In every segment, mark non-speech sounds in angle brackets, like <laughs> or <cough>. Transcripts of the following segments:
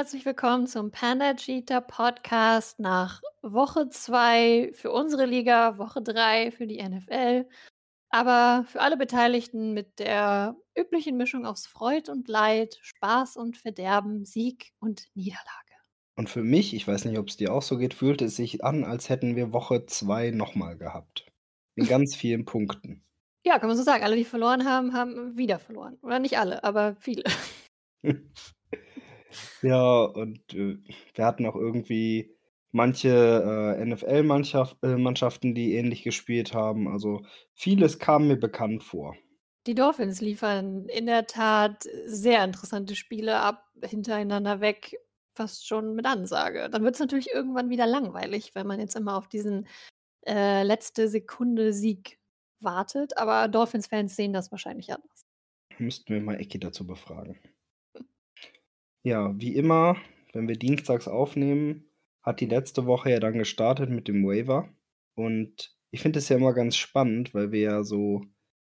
Herzlich willkommen zum Panda Cheetah Podcast nach Woche 2 für unsere Liga, Woche 3 für die NFL. Aber für alle Beteiligten mit der üblichen Mischung aus Freud und Leid, Spaß und Verderben, Sieg und Niederlage. Und für mich, ich weiß nicht, ob es dir auch so geht, fühlte es sich an, als hätten wir Woche 2 nochmal gehabt. In <laughs> ganz vielen Punkten. Ja, kann man so sagen. Alle, die verloren haben, haben wieder verloren. Oder nicht alle, aber viele. <laughs> Ja, und äh, wir hatten auch irgendwie manche äh, NFL-Mannschaften, äh, die ähnlich gespielt haben. Also vieles kam mir bekannt vor. Die Dolphins liefern in der Tat sehr interessante Spiele ab, hintereinander weg, fast schon mit Ansage. Dann wird es natürlich irgendwann wieder langweilig, wenn man jetzt immer auf diesen äh, letzte Sekunde Sieg wartet. Aber Dolphins-Fans sehen das wahrscheinlich anders. Müssten wir mal Ecki dazu befragen. Ja, wie immer, wenn wir dienstags aufnehmen, hat die letzte Woche ja dann gestartet mit dem Waiver. Und ich finde es ja immer ganz spannend, weil wir ja so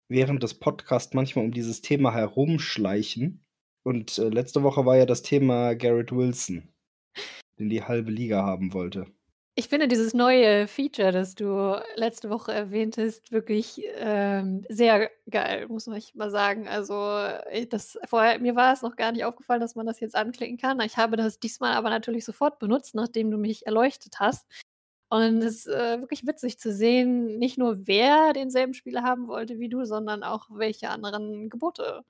während des Podcasts manchmal um dieses Thema herumschleichen. Und äh, letzte Woche war ja das Thema Garrett Wilson, den die halbe Liga haben wollte. Ich finde dieses neue Feature, das du letzte Woche erwähntest, wirklich ähm, sehr geil, muss ich mal sagen. Also äh, das vorher mir war es noch gar nicht aufgefallen, dass man das jetzt anklicken kann. Ich habe das diesmal aber natürlich sofort benutzt, nachdem du mich erleuchtet hast. Und es ist äh, wirklich witzig zu sehen, nicht nur wer denselben Spieler haben wollte wie du, sondern auch welche anderen Gebote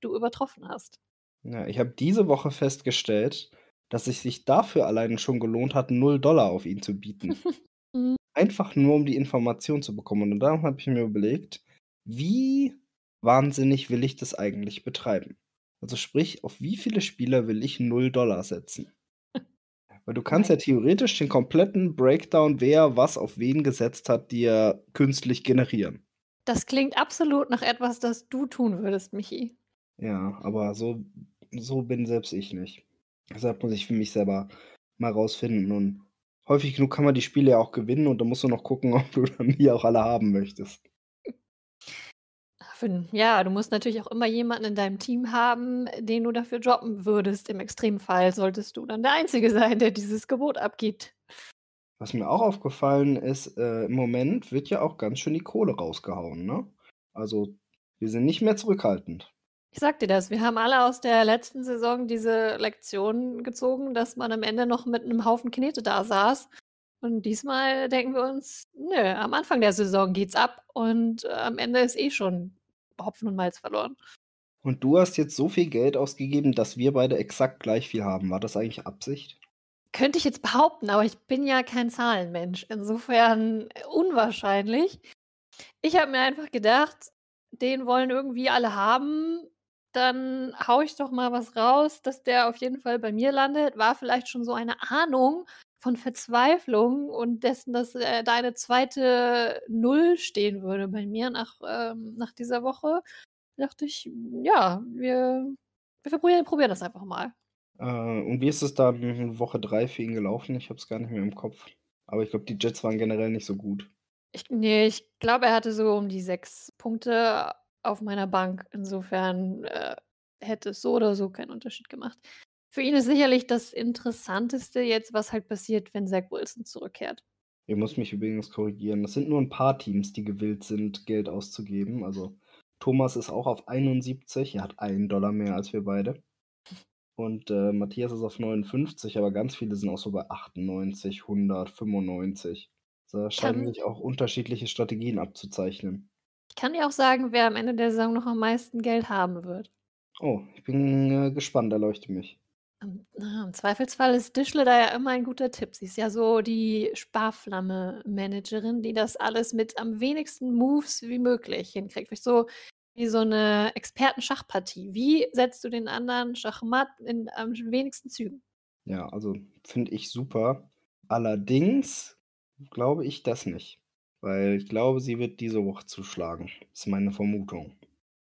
du übertroffen hast. Ja, ich habe diese Woche festgestellt, dass es sich dafür allein schon gelohnt hat, 0 Dollar auf ihn zu bieten. <laughs> Mhm. Einfach nur, um die Information zu bekommen. Und darum habe ich mir überlegt, wie wahnsinnig will ich das eigentlich betreiben? Also sprich, auf wie viele Spieler will ich 0 Dollar setzen? <laughs> Weil du kannst ja theoretisch den kompletten Breakdown, wer was auf wen gesetzt hat, dir künstlich generieren. Das klingt absolut nach etwas, das du tun würdest, Michi. Ja, aber so, so bin selbst ich nicht. Deshalb muss ich für mich selber mal rausfinden. Und häufig genug kann man die Spiele ja auch gewinnen und dann musst du noch gucken, <laughs> ob du dann die auch alle haben möchtest. Ja, du musst natürlich auch immer jemanden in deinem Team haben, den du dafür droppen würdest. Im Extremfall solltest du dann der Einzige sein, der dieses Gebot abgibt. Was mir auch aufgefallen ist, äh, im Moment wird ja auch ganz schön die Kohle rausgehauen, ne? Also, wir sind nicht mehr zurückhaltend. Ich sag dir das, wir haben alle aus der letzten Saison diese Lektion gezogen, dass man am Ende noch mit einem Haufen Knete da saß. Und diesmal denken wir uns, nö, am Anfang der Saison geht's ab und äh, am Ende ist eh schon Hopfen und Malz verloren. Und du hast jetzt so viel Geld ausgegeben, dass wir beide exakt gleich viel haben. War das eigentlich Absicht? Könnte ich jetzt behaupten, aber ich bin ja kein Zahlenmensch. Insofern unwahrscheinlich. Ich habe mir einfach gedacht, den wollen irgendwie alle haben dann haue ich doch mal was raus, dass der auf jeden Fall bei mir landet. War vielleicht schon so eine Ahnung von Verzweiflung und dessen, dass äh, da eine zweite Null stehen würde bei mir nach, ähm, nach dieser Woche. Dachte ich, ja, wir, wir probieren, probieren das einfach mal. Äh, und wie ist es dann in Woche 3 für ihn gelaufen? Ich habe es gar nicht mehr im Kopf. Aber ich glaube, die Jets waren generell nicht so gut. Ich, nee, ich glaube, er hatte so um die sechs Punkte auf meiner Bank. Insofern äh, hätte es so oder so keinen Unterschied gemacht. Für ihn ist sicherlich das Interessanteste jetzt, was halt passiert, wenn Zach Wilson zurückkehrt. Ich muss mich übrigens korrigieren. Es sind nur ein paar Teams, die gewillt sind, Geld auszugeben. Also Thomas ist auch auf 71. Er hat einen Dollar mehr als wir beide. Und äh, Matthias ist auf 59, aber ganz viele sind auch so bei 98, 100, 95. Da scheinen sich auch unterschiedliche Strategien abzuzeichnen. Ich kann dir auch sagen, wer am Ende der Saison noch am meisten Geld haben wird. Oh, ich bin äh, gespannt, erleuchte mich. Im, Im Zweifelsfall ist Dischle da ja immer ein guter Tipp. Sie ist ja so die Sparflamme-Managerin, die das alles mit am wenigsten Moves wie möglich hinkriegt. Vielleicht so wie so eine Experten-Schachpartie. Wie setzt du den anderen Schachmatt in am wenigsten Zügen? Ja, also finde ich super. Allerdings glaube ich das nicht. Weil ich glaube, sie wird diese Woche zuschlagen. Das ist meine Vermutung.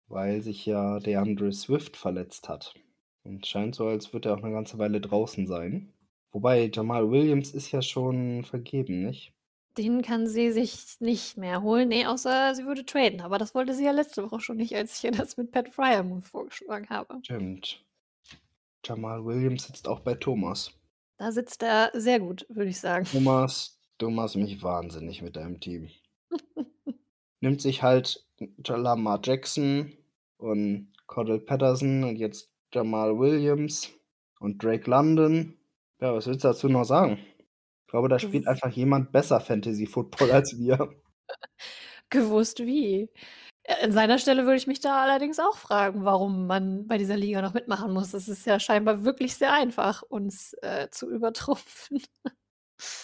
Weil sich ja der Andre Swift verletzt hat. Und scheint so, als würde er auch eine ganze Weile draußen sein. Wobei Jamal Williams ist ja schon vergeben, nicht? Den kann sie sich nicht mehr holen. Nee, außer sie würde traden. Aber das wollte sie ja letzte Woche schon nicht, als ich ihr das mit Pat Fryer vorgeschlagen habe. Stimmt. Jamal Williams sitzt auch bei Thomas. Da sitzt er sehr gut, würde ich sagen. Thomas, du machst mich wahnsinnig mit deinem Team. <laughs> Nimmt sich halt Lamar Jackson und Cordell Patterson und jetzt Jamal Williams und Drake London. Ja, was willst du dazu noch sagen? Ich glaube, da spielt einfach jemand besser Fantasy Football als wir. <laughs> Gewusst wie. An seiner Stelle würde ich mich da allerdings auch fragen, warum man bei dieser Liga noch mitmachen muss. Es ist ja scheinbar wirklich sehr einfach, uns äh, zu übertrumpfen. <laughs>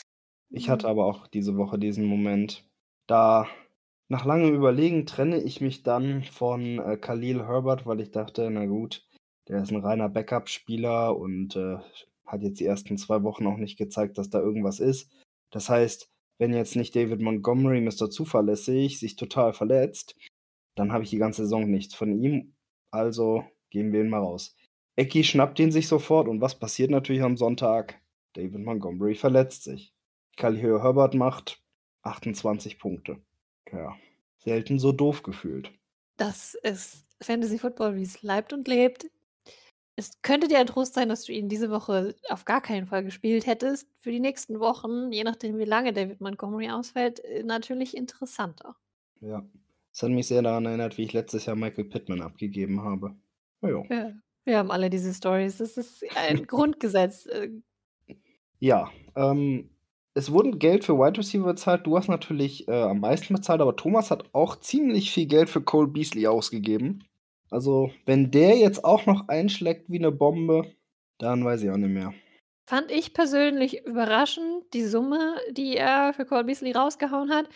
Ich hatte aber auch diese Woche diesen Moment. Da nach langem Überlegen trenne ich mich dann von äh, Khalil Herbert, weil ich dachte, na gut, der ist ein reiner Backup-Spieler und äh, hat jetzt die ersten zwei Wochen auch nicht gezeigt, dass da irgendwas ist. Das heißt, wenn jetzt nicht David Montgomery, Mr. Zuverlässig, sich total verletzt, dann habe ich die ganze Saison nichts von ihm. Also gehen wir ihn mal raus. Ecki schnappt ihn sich sofort und was passiert natürlich am Sonntag? David Montgomery verletzt sich. Khalil Herbert macht 28 Punkte. Ja, selten so doof gefühlt. Das ist Fantasy Football, wie es leibt und lebt. Es könnte dir ein Trost sein, dass du ihn diese Woche auf gar keinen Fall gespielt hättest. Für die nächsten Wochen, je nachdem, wie lange David Montgomery ausfällt, äh, natürlich interessanter. Ja, es hat mich sehr daran erinnert, wie ich letztes Jahr Michael Pittman abgegeben habe. Ja, ja wir haben alle diese Stories. Das ist ein <laughs> Grundgesetz. Äh. Ja, ähm, es wurde Geld für Wide Receiver bezahlt. Du hast natürlich äh, am meisten bezahlt, aber Thomas hat auch ziemlich viel Geld für Cole Beasley ausgegeben. Also, wenn der jetzt auch noch einschlägt wie eine Bombe, dann weiß ich auch nicht mehr. Fand ich persönlich überraschend, die Summe, die er für Cole Beasley rausgehauen hat.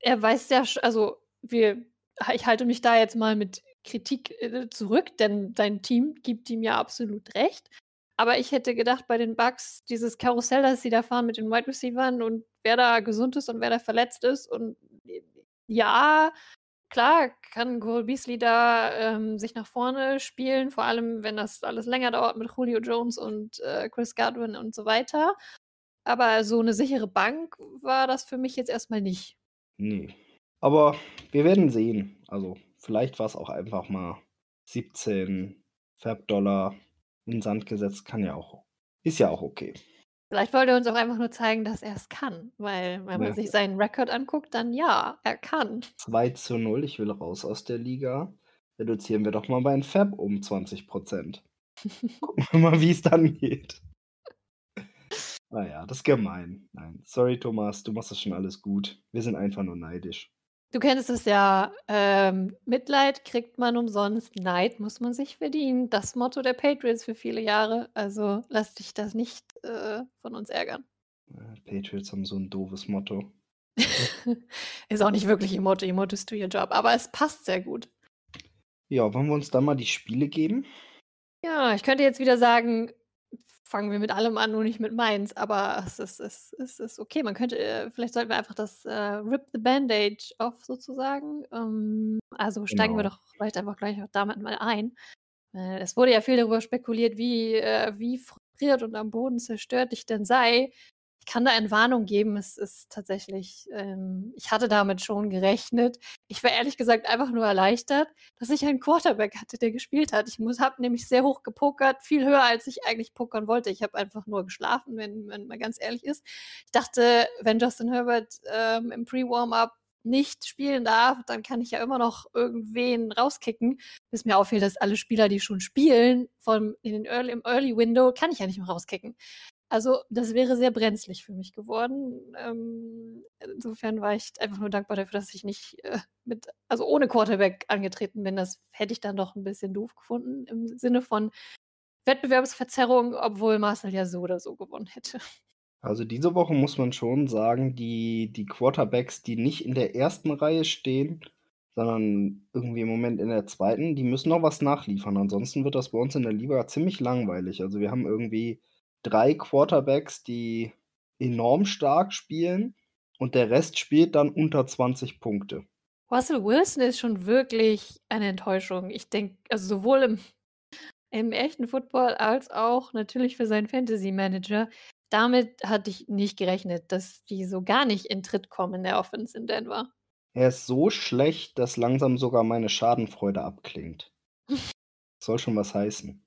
Er weiß ja, also wir, ich halte mich da jetzt mal mit Kritik äh, zurück, denn sein Team gibt ihm ja absolut recht. Aber ich hätte gedacht, bei den Bugs, dieses Karussell, das sie da fahren mit den Wide Receivers und wer da gesund ist und wer da verletzt ist. Und ja, klar kann Cole Beasley da ähm, sich nach vorne spielen, vor allem wenn das alles länger dauert mit Julio Jones und äh, Chris Godwin und so weiter. Aber so eine sichere Bank war das für mich jetzt erstmal nicht. Nee. Aber wir werden sehen. Also, vielleicht war es auch einfach mal 17 Fab-Dollar in den Sand gesetzt. Kann ja auch. Ist ja auch okay. Vielleicht wollte er uns auch einfach nur zeigen, dass er es kann. Weil, wenn man ja. sich seinen Rekord anguckt, dann ja, er kann. 2 zu 0, ich will raus aus der Liga. Reduzieren wir doch mal meinen Fab um 20 Prozent. Gucken wir mal, wie es dann geht. Naja, das ist gemein. Nein, sorry, Thomas, du machst das schon alles gut. Wir sind einfach nur neidisch. Du kennst es ja, ähm, Mitleid kriegt man umsonst, Neid muss man sich verdienen. Das Motto der Patriots für viele Jahre. Also lass dich das nicht äh, von uns ärgern. Patriots haben so ein doofes Motto. <laughs> ist auch nicht wirklich ihr Motto, ihr Motto ist to your job, aber es passt sehr gut. Ja, wollen wir uns dann mal die Spiele geben? Ja, ich könnte jetzt wieder sagen, fangen wir mit allem an, nur nicht mit Mainz. Aber es ist, es ist, es ist okay. Man könnte, äh, vielleicht sollten wir einfach das äh, Rip the Bandage off sozusagen. Ähm, also steigen wir genau. doch vielleicht einfach gleich auch damit mal ein. Äh, es wurde ja viel darüber spekuliert, wie, äh, wie frustriert und am Boden zerstört ich denn sei, ich kann da eine Warnung geben. Es ist tatsächlich, ähm, ich hatte damit schon gerechnet. Ich war ehrlich gesagt einfach nur erleichtert, dass ich einen Quarterback hatte, der gespielt hat. Ich habe nämlich sehr hoch gepokert, viel höher, als ich eigentlich pokern wollte. Ich habe einfach nur geschlafen, wenn man mal ganz ehrlich ist. Ich dachte, wenn Justin Herbert ähm, im Pre-Warm-Up nicht spielen darf, dann kann ich ja immer noch irgendwen rauskicken. Bis mir auffällt, dass alle Spieler, die schon spielen, vom, in den Early, im Early Window, kann ich ja nicht mehr rauskicken. Also, das wäre sehr brenzlig für mich geworden. Ähm, insofern war ich einfach nur dankbar dafür, dass ich nicht äh, mit, also ohne Quarterback angetreten bin. Das hätte ich dann doch ein bisschen doof gefunden im Sinne von Wettbewerbsverzerrung, obwohl Marcel ja so oder so gewonnen hätte. Also diese Woche muss man schon sagen, die, die Quarterbacks, die nicht in der ersten Reihe stehen, sondern irgendwie im Moment in der zweiten, die müssen noch was nachliefern. Ansonsten wird das bei uns in der Liga ziemlich langweilig. Also wir haben irgendwie drei Quarterbacks, die enorm stark spielen und der Rest spielt dann unter 20 Punkte. Russell Wilson ist schon wirklich eine Enttäuschung. Ich denke, also sowohl im, im echten Football als auch natürlich für seinen Fantasy Manager. Damit hatte ich nicht gerechnet, dass die so gar nicht in Tritt kommen in der Offense in Denver. Er ist so schlecht, dass langsam sogar meine Schadenfreude abklingt. <laughs> Soll schon was heißen.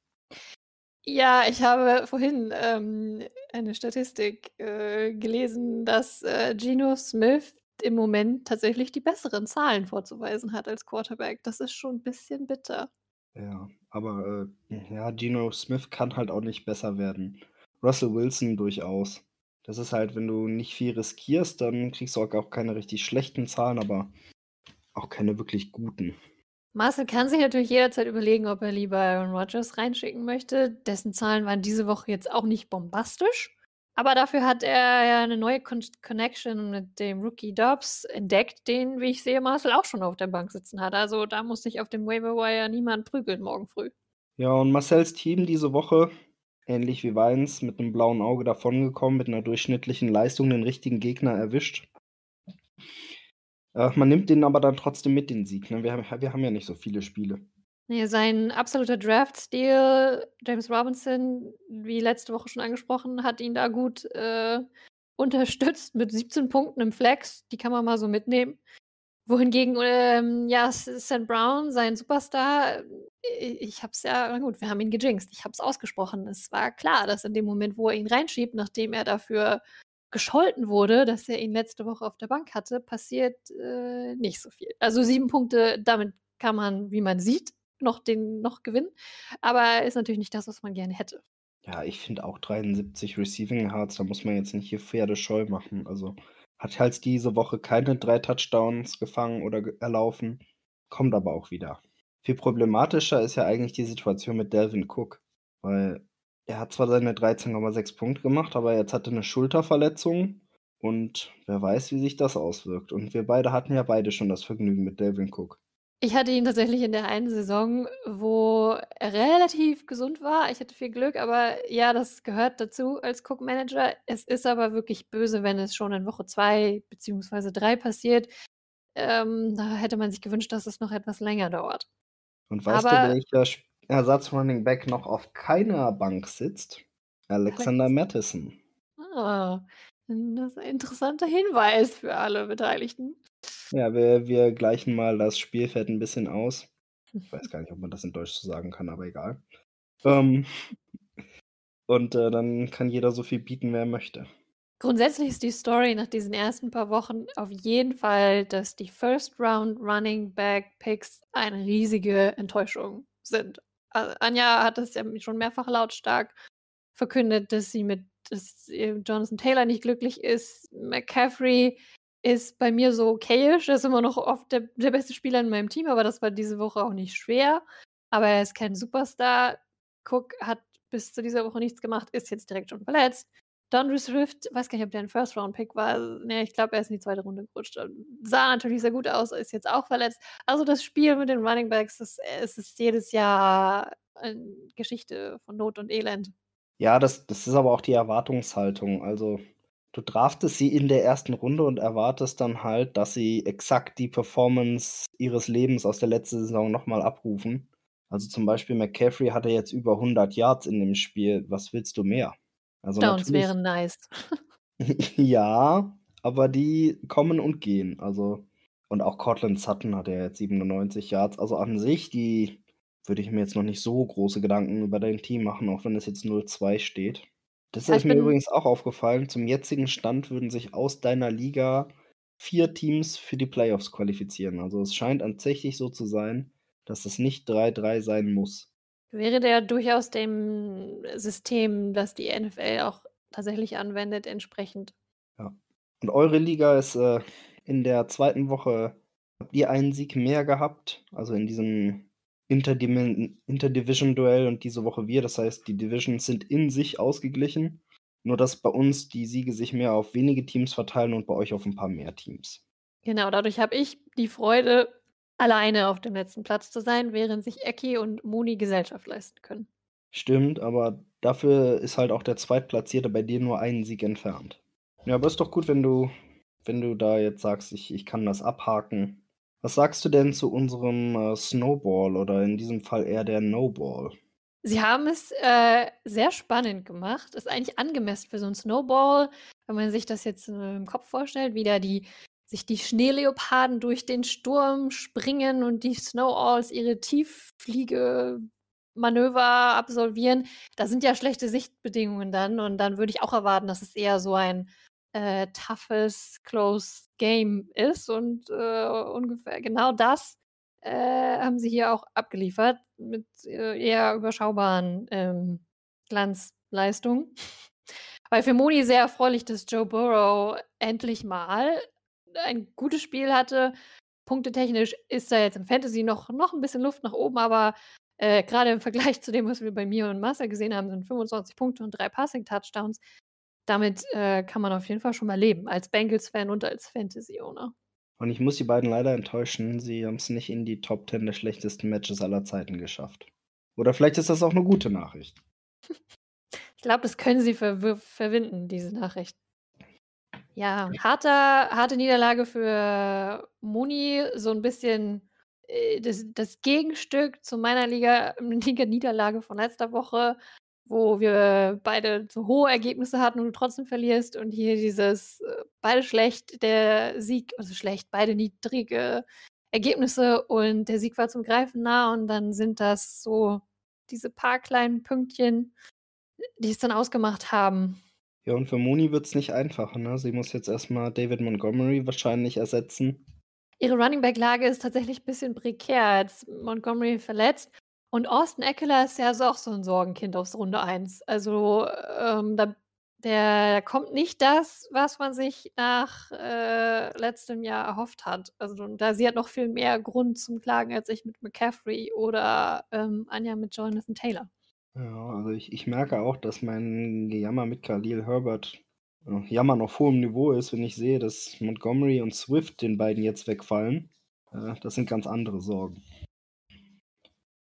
Ja, ich habe vorhin ähm, eine Statistik äh, gelesen, dass äh, Geno Smith im Moment tatsächlich die besseren Zahlen vorzuweisen hat als Quarterback. Das ist schon ein bisschen bitter. Ja, aber äh, ja, Geno Smith kann halt auch nicht besser werden. Russell Wilson durchaus. Das ist halt, wenn du nicht viel riskierst, dann kriegst du auch keine richtig schlechten Zahlen, aber auch keine wirklich guten. Marcel kann sich natürlich jederzeit überlegen, ob er lieber Aaron Rodgers reinschicken möchte. Dessen Zahlen waren diese Woche jetzt auch nicht bombastisch. Aber dafür hat er ja eine neue Con Connection mit dem Rookie Dobbs entdeckt, den, wie ich sehe, Marcel auch schon auf der Bank sitzen hat. Also da muss sich auf dem Waiver Wire niemand prügeln morgen früh. Ja, und Marcells Team diese Woche, ähnlich wie Weins, mit einem blauen Auge davongekommen, mit einer durchschnittlichen Leistung den richtigen Gegner erwischt. Äh, man nimmt den aber dann trotzdem mit, den Sieg. Ne? Wir, haben, wir haben ja nicht so viele Spiele. Nee, sein absoluter Draft-Stil, James Robinson, wie letzte Woche schon angesprochen, hat ihn da gut äh, unterstützt mit 17 Punkten im Flex. Die kann man mal so mitnehmen. Wohingegen, ähm, ja, St. Brown, sein Superstar, äh, ich hab's ja, na gut, wir haben ihn gejinxt. Ich hab's ausgesprochen. Es war klar, dass in dem Moment, wo er ihn reinschiebt, nachdem er dafür gescholten wurde, dass er ihn letzte Woche auf der Bank hatte, passiert äh, nicht so viel. Also sieben Punkte, damit kann man, wie man sieht, noch den noch gewinnen. Aber ist natürlich nicht das, was man gerne hätte. Ja, ich finde auch 73 Receiving Hearts, da muss man jetzt nicht hier Pferde scheu machen. Also hat halt diese Woche keine drei Touchdowns gefangen oder erlaufen, kommt aber auch wieder. Viel problematischer ist ja eigentlich die Situation mit Delvin Cook, weil er hat zwar seine 13,6 Punkte gemacht, aber jetzt hatte eine Schulterverletzung und wer weiß, wie sich das auswirkt. Und wir beide hatten ja beide schon das Vergnügen mit Delvin Cook. Ich hatte ihn tatsächlich in der einen Saison, wo er relativ gesund war. Ich hatte viel Glück, aber ja, das gehört dazu als Cook-Manager. Es ist aber wirklich böse, wenn es schon in Woche zwei beziehungsweise drei passiert. Ähm, da hätte man sich gewünscht, dass es noch etwas länger dauert. Und weißt aber, du, welcher Ersatz-Running Back noch auf keiner Bank sitzt? Alexander Alex. Madison. Ah, das ist ein interessanter Hinweis für alle Beteiligten. Ja, wir, wir gleichen mal das Spielfeld ein bisschen aus. Ich weiß gar nicht, ob man das in Deutsch so sagen kann, aber egal. Ähm, und äh, dann kann jeder so viel bieten, wer möchte. Grundsätzlich ist die Story nach diesen ersten paar Wochen auf jeden Fall, dass die First Round Running Back Picks eine riesige Enttäuschung sind. Anja hat das ja schon mehrfach lautstark verkündet, dass sie mit dass Jonathan Taylor nicht glücklich ist. McCaffrey ist bei mir so okayisch. Er ist immer noch oft der, der beste Spieler in meinem Team, aber das war diese Woche auch nicht schwer. Aber er ist kein Superstar. Cook hat bis zu dieser Woche nichts gemacht, ist jetzt direkt schon verletzt. Don Swift, weiß gar nicht, ob der ein First-Round-Pick war. Nee, ich glaube, er ist in die zweite Runde gerutscht. Sah natürlich sehr gut aus, ist jetzt auch verletzt. Also das Spiel mit den Running Backs, das, es ist jedes Jahr eine Geschichte von Not und Elend. Ja, das, das ist aber auch die Erwartungshaltung. Also du draftest sie in der ersten Runde und erwartest dann halt, dass sie exakt die Performance ihres Lebens aus der letzten Saison nochmal abrufen. Also zum Beispiel McCaffrey hatte jetzt über 100 Yards in dem Spiel. Was willst du mehr? Also Downs wären nice. <laughs> ja, aber die kommen und gehen. Also und auch Cortland Sutton hat ja jetzt 97 Yards. Also an sich, die würde ich mir jetzt noch nicht so große Gedanken über dein Team machen, auch wenn es jetzt 0-2 steht. Das ist mir übrigens auch aufgefallen. Zum jetzigen Stand würden sich aus deiner Liga vier Teams für die Playoffs qualifizieren. Also es scheint tatsächlich so zu sein, dass es nicht 3-3 sein muss. Wäre der durchaus dem System, das die NFL auch tatsächlich anwendet, entsprechend. Ja. Und eure Liga ist äh, in der zweiten Woche, habt ihr einen Sieg mehr gehabt? Also in diesem Interdivision-Duell und diese Woche wir. Das heißt, die Divisions sind in sich ausgeglichen. Nur dass bei uns die Siege sich mehr auf wenige Teams verteilen und bei euch auf ein paar mehr Teams. Genau, dadurch habe ich die Freude, alleine auf dem letzten Platz zu sein, während sich Eki und Moni Gesellschaft leisten können. Stimmt, aber dafür ist halt auch der Zweitplatzierte bei dir nur einen Sieg entfernt. Ja, aber ist doch gut, wenn du, wenn du da jetzt sagst, ich, ich kann das abhaken. Was sagst du denn zu unserem äh, Snowball oder in diesem Fall eher der No-Ball? Sie haben es äh, sehr spannend gemacht. Ist eigentlich angemessen für so einen Snowball, wenn man sich das jetzt im Kopf vorstellt, wie da die sich die Schneeleoparden durch den Sturm springen und die Snowalls ihre Tieffliege Manöver absolvieren. Da sind ja schlechte Sichtbedingungen dann und dann würde ich auch erwarten, dass es eher so ein äh, toughes, close Game ist und äh, ungefähr genau das äh, haben sie hier auch abgeliefert mit äh, eher überschaubaren ähm, Glanzleistungen. <laughs> Weil für Moni sehr erfreulich, dass Joe Burrow endlich mal ein gutes Spiel hatte. Punktetechnisch ist da jetzt im Fantasy noch, noch ein bisschen Luft nach oben, aber äh, gerade im Vergleich <laughs> zu dem, was wir bei mir und Master gesehen haben, sind 25 Punkte und drei Passing-Touchdowns. Damit äh, kann man auf jeden Fall schon mal leben, als Bengals-Fan und als Fantasy-Owner. Und ich muss die beiden leider enttäuschen, sie haben es nicht in die Top 10 der schlechtesten Matches aller Zeiten geschafft. Oder vielleicht ist das auch eine gute Nachricht. <laughs> ich glaube, das können sie ver verwinden, diese Nachricht. Ja, harter, harte Niederlage für Muni, so ein bisschen äh, das, das Gegenstück zu meiner Liga, <laughs> Liga-Niederlage von letzter Woche, wo wir beide so hohe Ergebnisse hatten und du trotzdem verlierst. Und hier dieses äh, beide schlecht, der Sieg, also schlecht, beide niedrige Ergebnisse und der Sieg war zum Greifen nah und dann sind das so diese paar kleinen Pünktchen, die es dann ausgemacht haben. Ja, und für Moni wird es nicht einfacher. Ne? Sie muss jetzt erstmal David Montgomery wahrscheinlich ersetzen. Ihre Running Back-Lage ist tatsächlich ein bisschen prekär. Jetzt Montgomery verletzt. Und Austin Eckler ist ja auch so ein Sorgenkind aus Runde 1. Also ähm, da, der kommt nicht das, was man sich nach äh, letztem Jahr erhofft hat. Also da sie hat noch viel mehr Grund zum Klagen als ich mit McCaffrey oder ähm, Anja mit Jonathan Taylor. Ja, also ich, ich merke auch, dass mein Gejammer mit Khalil Herbert äh, Jammern auf hohem Niveau ist, wenn ich sehe, dass Montgomery und Swift den beiden jetzt wegfallen. Äh, das sind ganz andere Sorgen.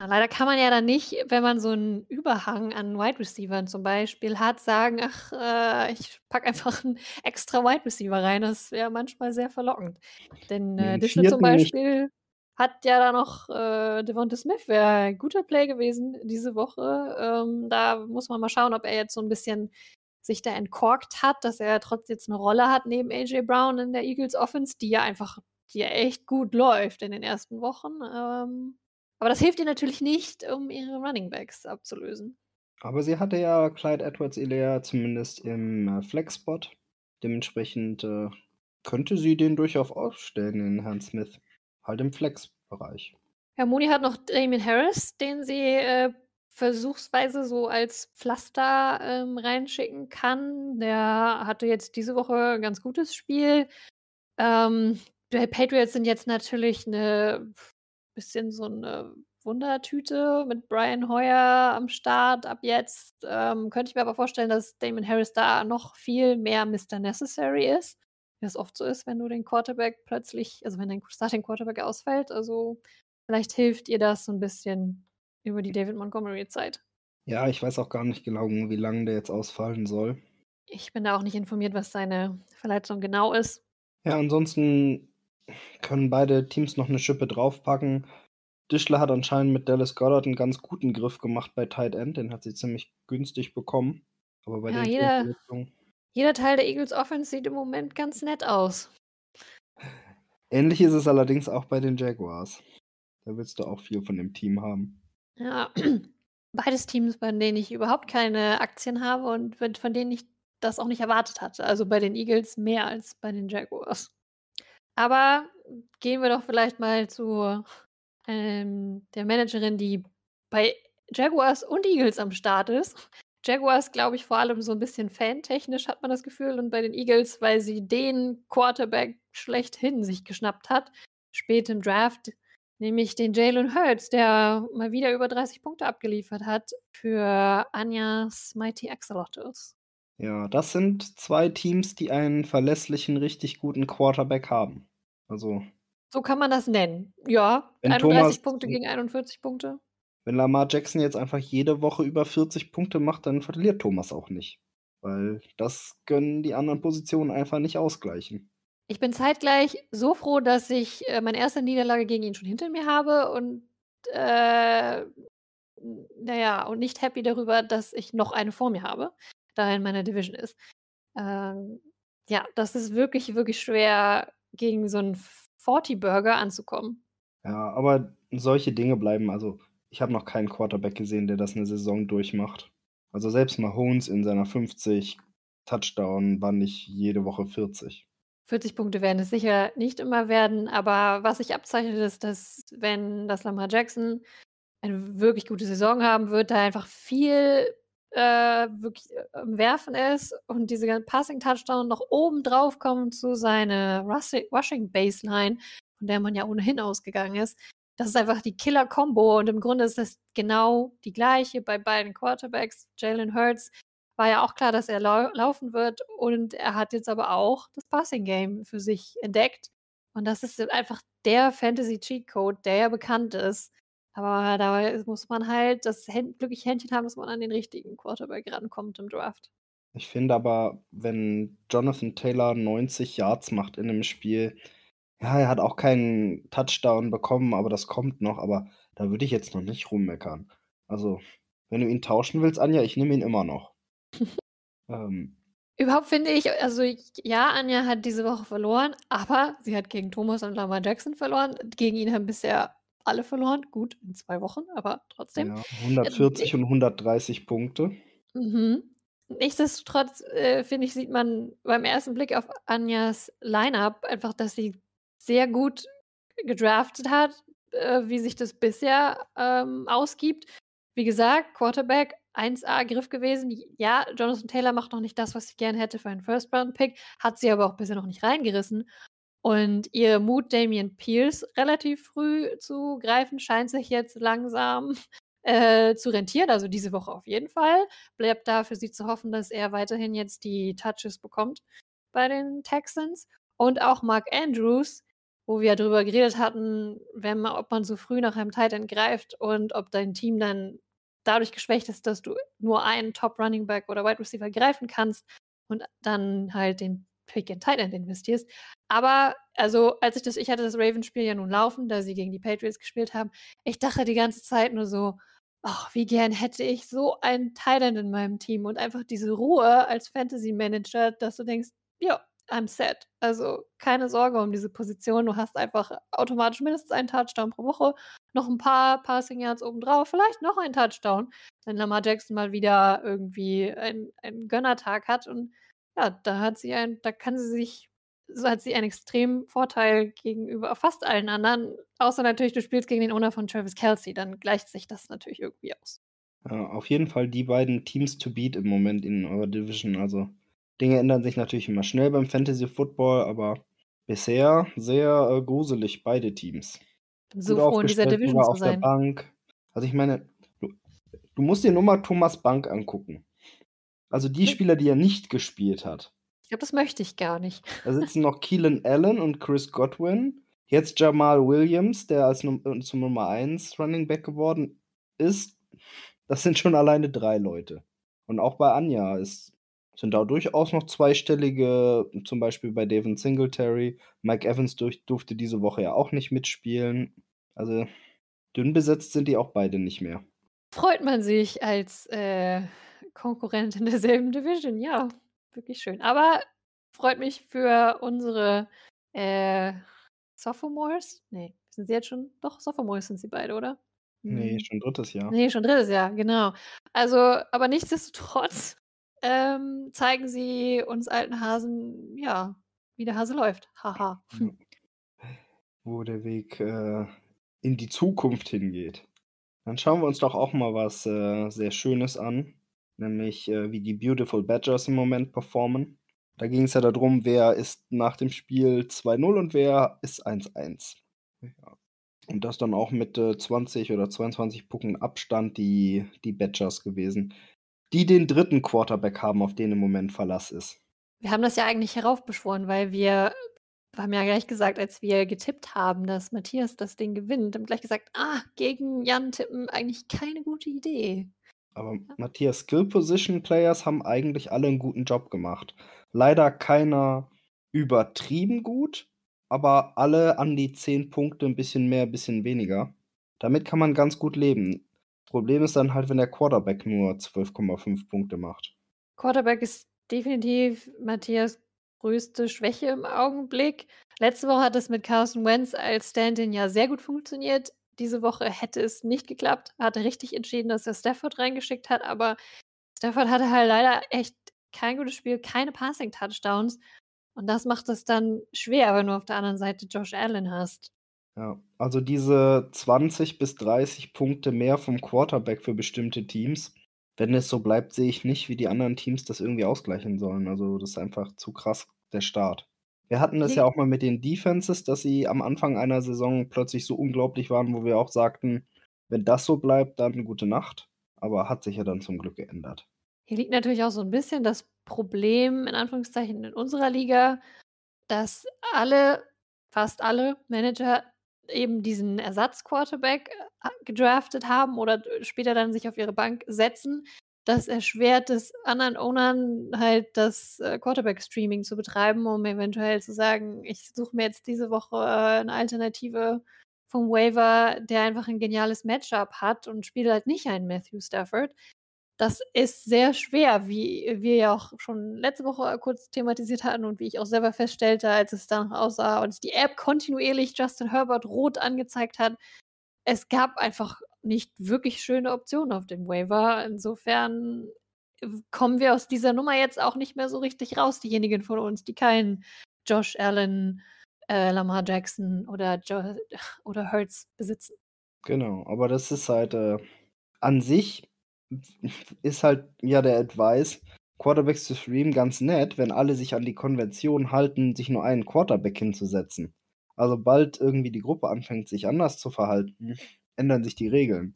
leider kann man ja dann nicht, wenn man so einen Überhang an Wide Receivern zum Beispiel hat, sagen, ach, äh, ich packe einfach einen extra Wide Receiver rein. Das wäre manchmal sehr verlockend. Denn äh, Disney zum Beispiel nicht hat ja da noch äh, Devonta Smith, wäre ein guter Play gewesen diese Woche. Ähm, da muss man mal schauen, ob er jetzt so ein bisschen sich da entkorkt hat, dass er trotzdem jetzt eine Rolle hat neben AJ Brown in der Eagles Offense, die ja einfach, die ja echt gut läuft in den ersten Wochen. Ähm, aber das hilft ihr natürlich nicht, um ihre Running Backs abzulösen. Aber sie hatte ja Clyde Edwards Ilea zumindest im äh, Flex-Spot. Dementsprechend äh, könnte sie den durchaus aufstellen, in Herrn Smith halt im Flex-Bereich. Herr Moni hat noch Damien Harris, den sie äh, versuchsweise so als Pflaster ähm, reinschicken kann. Der hatte jetzt diese Woche ein ganz gutes Spiel. Ähm, die Patriots sind jetzt natürlich eine bisschen so eine Wundertüte mit Brian Hoyer am Start ab jetzt. Ähm, könnte ich mir aber vorstellen, dass Damon Harris da noch viel mehr Mr. Necessary ist wie es oft so ist, wenn du den Quarterback plötzlich, also wenn dein Starting Quarterback ausfällt. Also vielleicht hilft ihr das so ein bisschen über die David Montgomery-Zeit. Ja, ich weiß auch gar nicht genau, wie lange der jetzt ausfallen soll. Ich bin da auch nicht informiert, was seine Verletzung genau ist. Ja, ansonsten können beide Teams noch eine Schippe draufpacken. Dischler hat anscheinend mit Dallas Goddard einen ganz guten Griff gemacht bei Tight End. Den hat sie ziemlich günstig bekommen. Aber bei ja, den jeder, jeder Teil der Eagles Offense sieht im Moment ganz nett aus. Ähnlich ist es allerdings auch bei den Jaguars. Da willst du auch viel von dem Team haben. Ja, <clears throat> beides Teams, bei denen ich überhaupt keine Aktien habe und von denen ich das auch nicht erwartet hatte. Also bei den Eagles mehr als bei den Jaguars. Aber gehen wir doch vielleicht mal zu ähm, der Managerin, die bei Jaguars und Eagles am Start ist. Jaguars, glaube ich, vor allem so ein bisschen fantechnisch hat man das Gefühl und bei den Eagles, weil sie den Quarterback schlechthin sich geschnappt hat, spät im Draft, nämlich den Jalen Hurts, der mal wieder über 30 Punkte abgeliefert hat für Anjas Mighty Axolotls. Ja, das sind zwei Teams, die einen verlässlichen, richtig guten Quarterback haben. Also. So kann man das nennen. Ja, 31 Thomas, Punkte gegen 41 Punkte. Wenn Lamar Jackson jetzt einfach jede Woche über 40 Punkte macht, dann verliert Thomas auch nicht. Weil das können die anderen Positionen einfach nicht ausgleichen. Ich bin zeitgleich so froh, dass ich äh, meine erste Niederlage gegen ihn schon hinter mir habe und äh, naja, und nicht happy darüber, dass ich noch eine vor mir habe, da er in meiner Division ist. Ähm, ja, das ist wirklich, wirklich schwer, gegen so einen 40-Burger anzukommen. Ja, aber solche Dinge bleiben, also ich habe noch keinen Quarterback gesehen, der das eine Saison durchmacht. Also selbst Mahomes in seiner 50 Touchdown war nicht jede Woche 40. 40 Punkte werden es sicher nicht immer werden, aber was sich abzeichnet, ist, dass wenn das Lamar Jackson eine wirklich gute Saison haben wird, da einfach viel äh, wirklich äh, im Werfen ist und diese ganzen Passing-Touchdown noch oben drauf kommen zu seiner Rushing Baseline, von der man ja ohnehin ausgegangen ist. Das ist einfach die Killer-Kombo und im Grunde ist das genau die gleiche bei beiden Quarterbacks. Jalen Hurts war ja auch klar, dass er lau laufen wird und er hat jetzt aber auch das Passing-Game für sich entdeckt. Und das ist einfach der Fantasy-Cheat-Code, der ja bekannt ist. Aber da muss man halt das Hän glückliche Händchen haben, dass man an den richtigen Quarterback rankommt im Draft. Ich finde aber, wenn Jonathan Taylor 90 Yards macht in einem Spiel, ja, er hat auch keinen Touchdown bekommen, aber das kommt noch, aber da würde ich jetzt noch nicht rummeckern. Also, wenn du ihn tauschen willst, Anja, ich nehme ihn immer noch. <laughs> ähm. Überhaupt finde ich, also ja, Anja hat diese Woche verloren, aber sie hat gegen Thomas und Lamar Jackson verloren. Gegen ihn haben bisher alle verloren. Gut, in zwei Wochen, aber trotzdem. Ja, 140 äh, und 130 Punkte. Mhm. Nichtsdestotrotz, äh, finde ich, sieht man beim ersten Blick auf Anjas Lineup einfach, dass sie sehr gut gedraftet hat, äh, wie sich das bisher ähm, ausgibt. Wie gesagt, Quarterback 1A Griff gewesen. Ja, Jonathan Taylor macht noch nicht das, was sie gerne hätte für einen First-Round-Pick, hat sie aber auch bisher noch nicht reingerissen. Und ihr Mut, Damian Pierce relativ früh zu greifen, scheint sich jetzt langsam <laughs> äh, zu rentieren. Also diese Woche auf jeden Fall. Bleibt da für sie zu hoffen, dass er weiterhin jetzt die Touches bekommt bei den Texans. Und auch Mark Andrews, wo wir darüber geredet hatten, wenn man, ob man so früh nach einem Titan greift und ob dein Team dann dadurch geschwächt ist, dass du nur einen Top Running Back oder Wide Receiver greifen kannst und dann halt den Pick in Tight End investierst. Aber, also, als ich das, ich hatte das Ravens-Spiel ja nun laufen, da sie gegen die Patriots gespielt haben. Ich dachte die ganze Zeit nur so, ach, wie gern hätte ich so einen Tight End in meinem Team und einfach diese Ruhe als Fantasy-Manager, dass du denkst, ja, I'm set. Also keine Sorge um diese Position. Du hast einfach automatisch mindestens einen Touchdown pro Woche, noch ein paar Passing Yards obendrauf, vielleicht noch einen Touchdown, wenn Lamar Jackson mal wieder irgendwie einen, Gönnertag hat. Und ja, da hat sie ein, da kann sie sich, so hat sie einen extremen Vorteil gegenüber fast allen anderen. Außer natürlich, du spielst gegen den Owner von Travis Kelsey, dann gleicht sich das natürlich irgendwie aus. Ja, auf jeden Fall die beiden Teams to beat im Moment in eurer Division. Also Dinge ändern sich natürlich immer schnell beim Fantasy Football, aber bisher sehr äh, gruselig beide Teams. So froh in dieser Division zu sein. Der Bank. Also ich meine, du, du musst dir nur mal Thomas Bank angucken. Also die Spieler, die er nicht gespielt hat. Ich glaube, das möchte ich gar nicht. Da sitzen noch Keelan Allen und Chris Godwin. Jetzt Jamal Williams, der als Num äh, zum Nummer 1 Running Back geworden ist. Das sind schon alleine drei Leute. Und auch bei Anja ist, sind da durchaus noch zweistellige, zum Beispiel bei Devin Singletary. Mike Evans durch, durfte diese Woche ja auch nicht mitspielen. Also dünn besetzt sind die auch beide nicht mehr. Freut man sich als äh, Konkurrent in derselben Division. Ja, wirklich schön. Aber freut mich für unsere äh, Sophomores. Nee, sind sie jetzt schon? Doch, Sophomores sind sie beide, oder? Nee, hm. schon drittes Jahr. Nee, schon drittes Jahr, genau. Also, aber nichtsdestotrotz ähm, zeigen sie uns alten Hasen, ja, wie der Hase läuft. Haha. Hm. Wo der Weg äh, in die Zukunft hingeht. Dann schauen wir uns doch auch mal was äh, sehr Schönes an nämlich äh, wie die Beautiful Badgers im Moment performen. Da ging es ja darum, wer ist nach dem Spiel 2-0 und wer ist 1-1. Ja. Und das dann auch mit äh, 20 oder 22 Punkten Abstand die, die Badgers gewesen, die den dritten Quarterback haben, auf den im Moment Verlass ist. Wir haben das ja eigentlich heraufbeschworen, weil wir haben ja gleich gesagt, als wir getippt haben, dass Matthias das Ding gewinnt, haben gleich gesagt, ah, gegen Jan tippen eigentlich keine gute Idee. Aber Matthias, Skill Position Players haben eigentlich alle einen guten Job gemacht. Leider keiner übertrieben gut, aber alle an die 10 Punkte, ein bisschen mehr, ein bisschen weniger. Damit kann man ganz gut leben. Problem ist dann halt, wenn der Quarterback nur 12,5 Punkte macht. Quarterback ist definitiv Matthias größte Schwäche im Augenblick. Letzte Woche hat es mit Carson Wentz als Stand-in ja sehr gut funktioniert. diese Woche hätte es nicht geklappt. Er hatte richtig entschieden, dass er Stafford reingeschickt hat, aber Stafford hatte halt leider echt kein gutes Spiel, keine Passing-Touchdowns. Und das macht es dann schwer, wenn du auf der anderen Seite Josh Allen hast. Ja, also diese 20 bis 30 Punkte mehr vom Quarterback für bestimmte Teams, wenn es so bleibt, sehe ich nicht, wie die anderen Teams das irgendwie ausgleichen sollen. Also das ist einfach zu krass, der Start. Wir hatten das ja auch mal mit den Defenses, dass sie am Anfang einer Saison plötzlich so unglaublich waren, wo wir auch sagten, wenn das so bleibt, dann gute Nacht. Aber hat sich ja dann zum Glück geändert. Hier liegt natürlich auch so ein bisschen das Problem, in Anführungszeichen, in unserer Liga, dass alle, fast alle Manager eben diesen Ersatz-Quarterback äh, gedraftet haben oder später dann sich auf ihre Bank setzen. Das erschwert es anderen Ownern halt das äh, Quarterback-Streaming zu betreiben, um eventuell zu sagen, ich suche mir jetzt diese Woche äh, eine Alternative vom Waiver, der einfach ein geniales Matchup hat und spiele halt nicht einen Matthew Stafford. Das ist sehr schwer, wie wir ja auch schon letzte Woche kurz thematisiert hatten und wie ich auch selber feststellte, als es danach aussah und die App kontinuierlich Justin Herbert rot angezeigt hat. Es gab einfach nicht wirklich schöne Optionen auf dem Waiver. Insofern kommen wir aus dieser Nummer jetzt auch nicht mehr so richtig raus, diejenigen von uns, die keinen Josh Allen, äh, Lamar Jackson oder, jo oder Hurts besitzen. Genau, aber das ist halt äh, an sich ist halt ja der Advice, Quarterbacks zu streamen ganz nett, wenn alle sich an die Konvention halten, sich nur einen Quarterback hinzusetzen. Also bald irgendwie die Gruppe anfängt, sich anders zu verhalten, ändern sich die Regeln.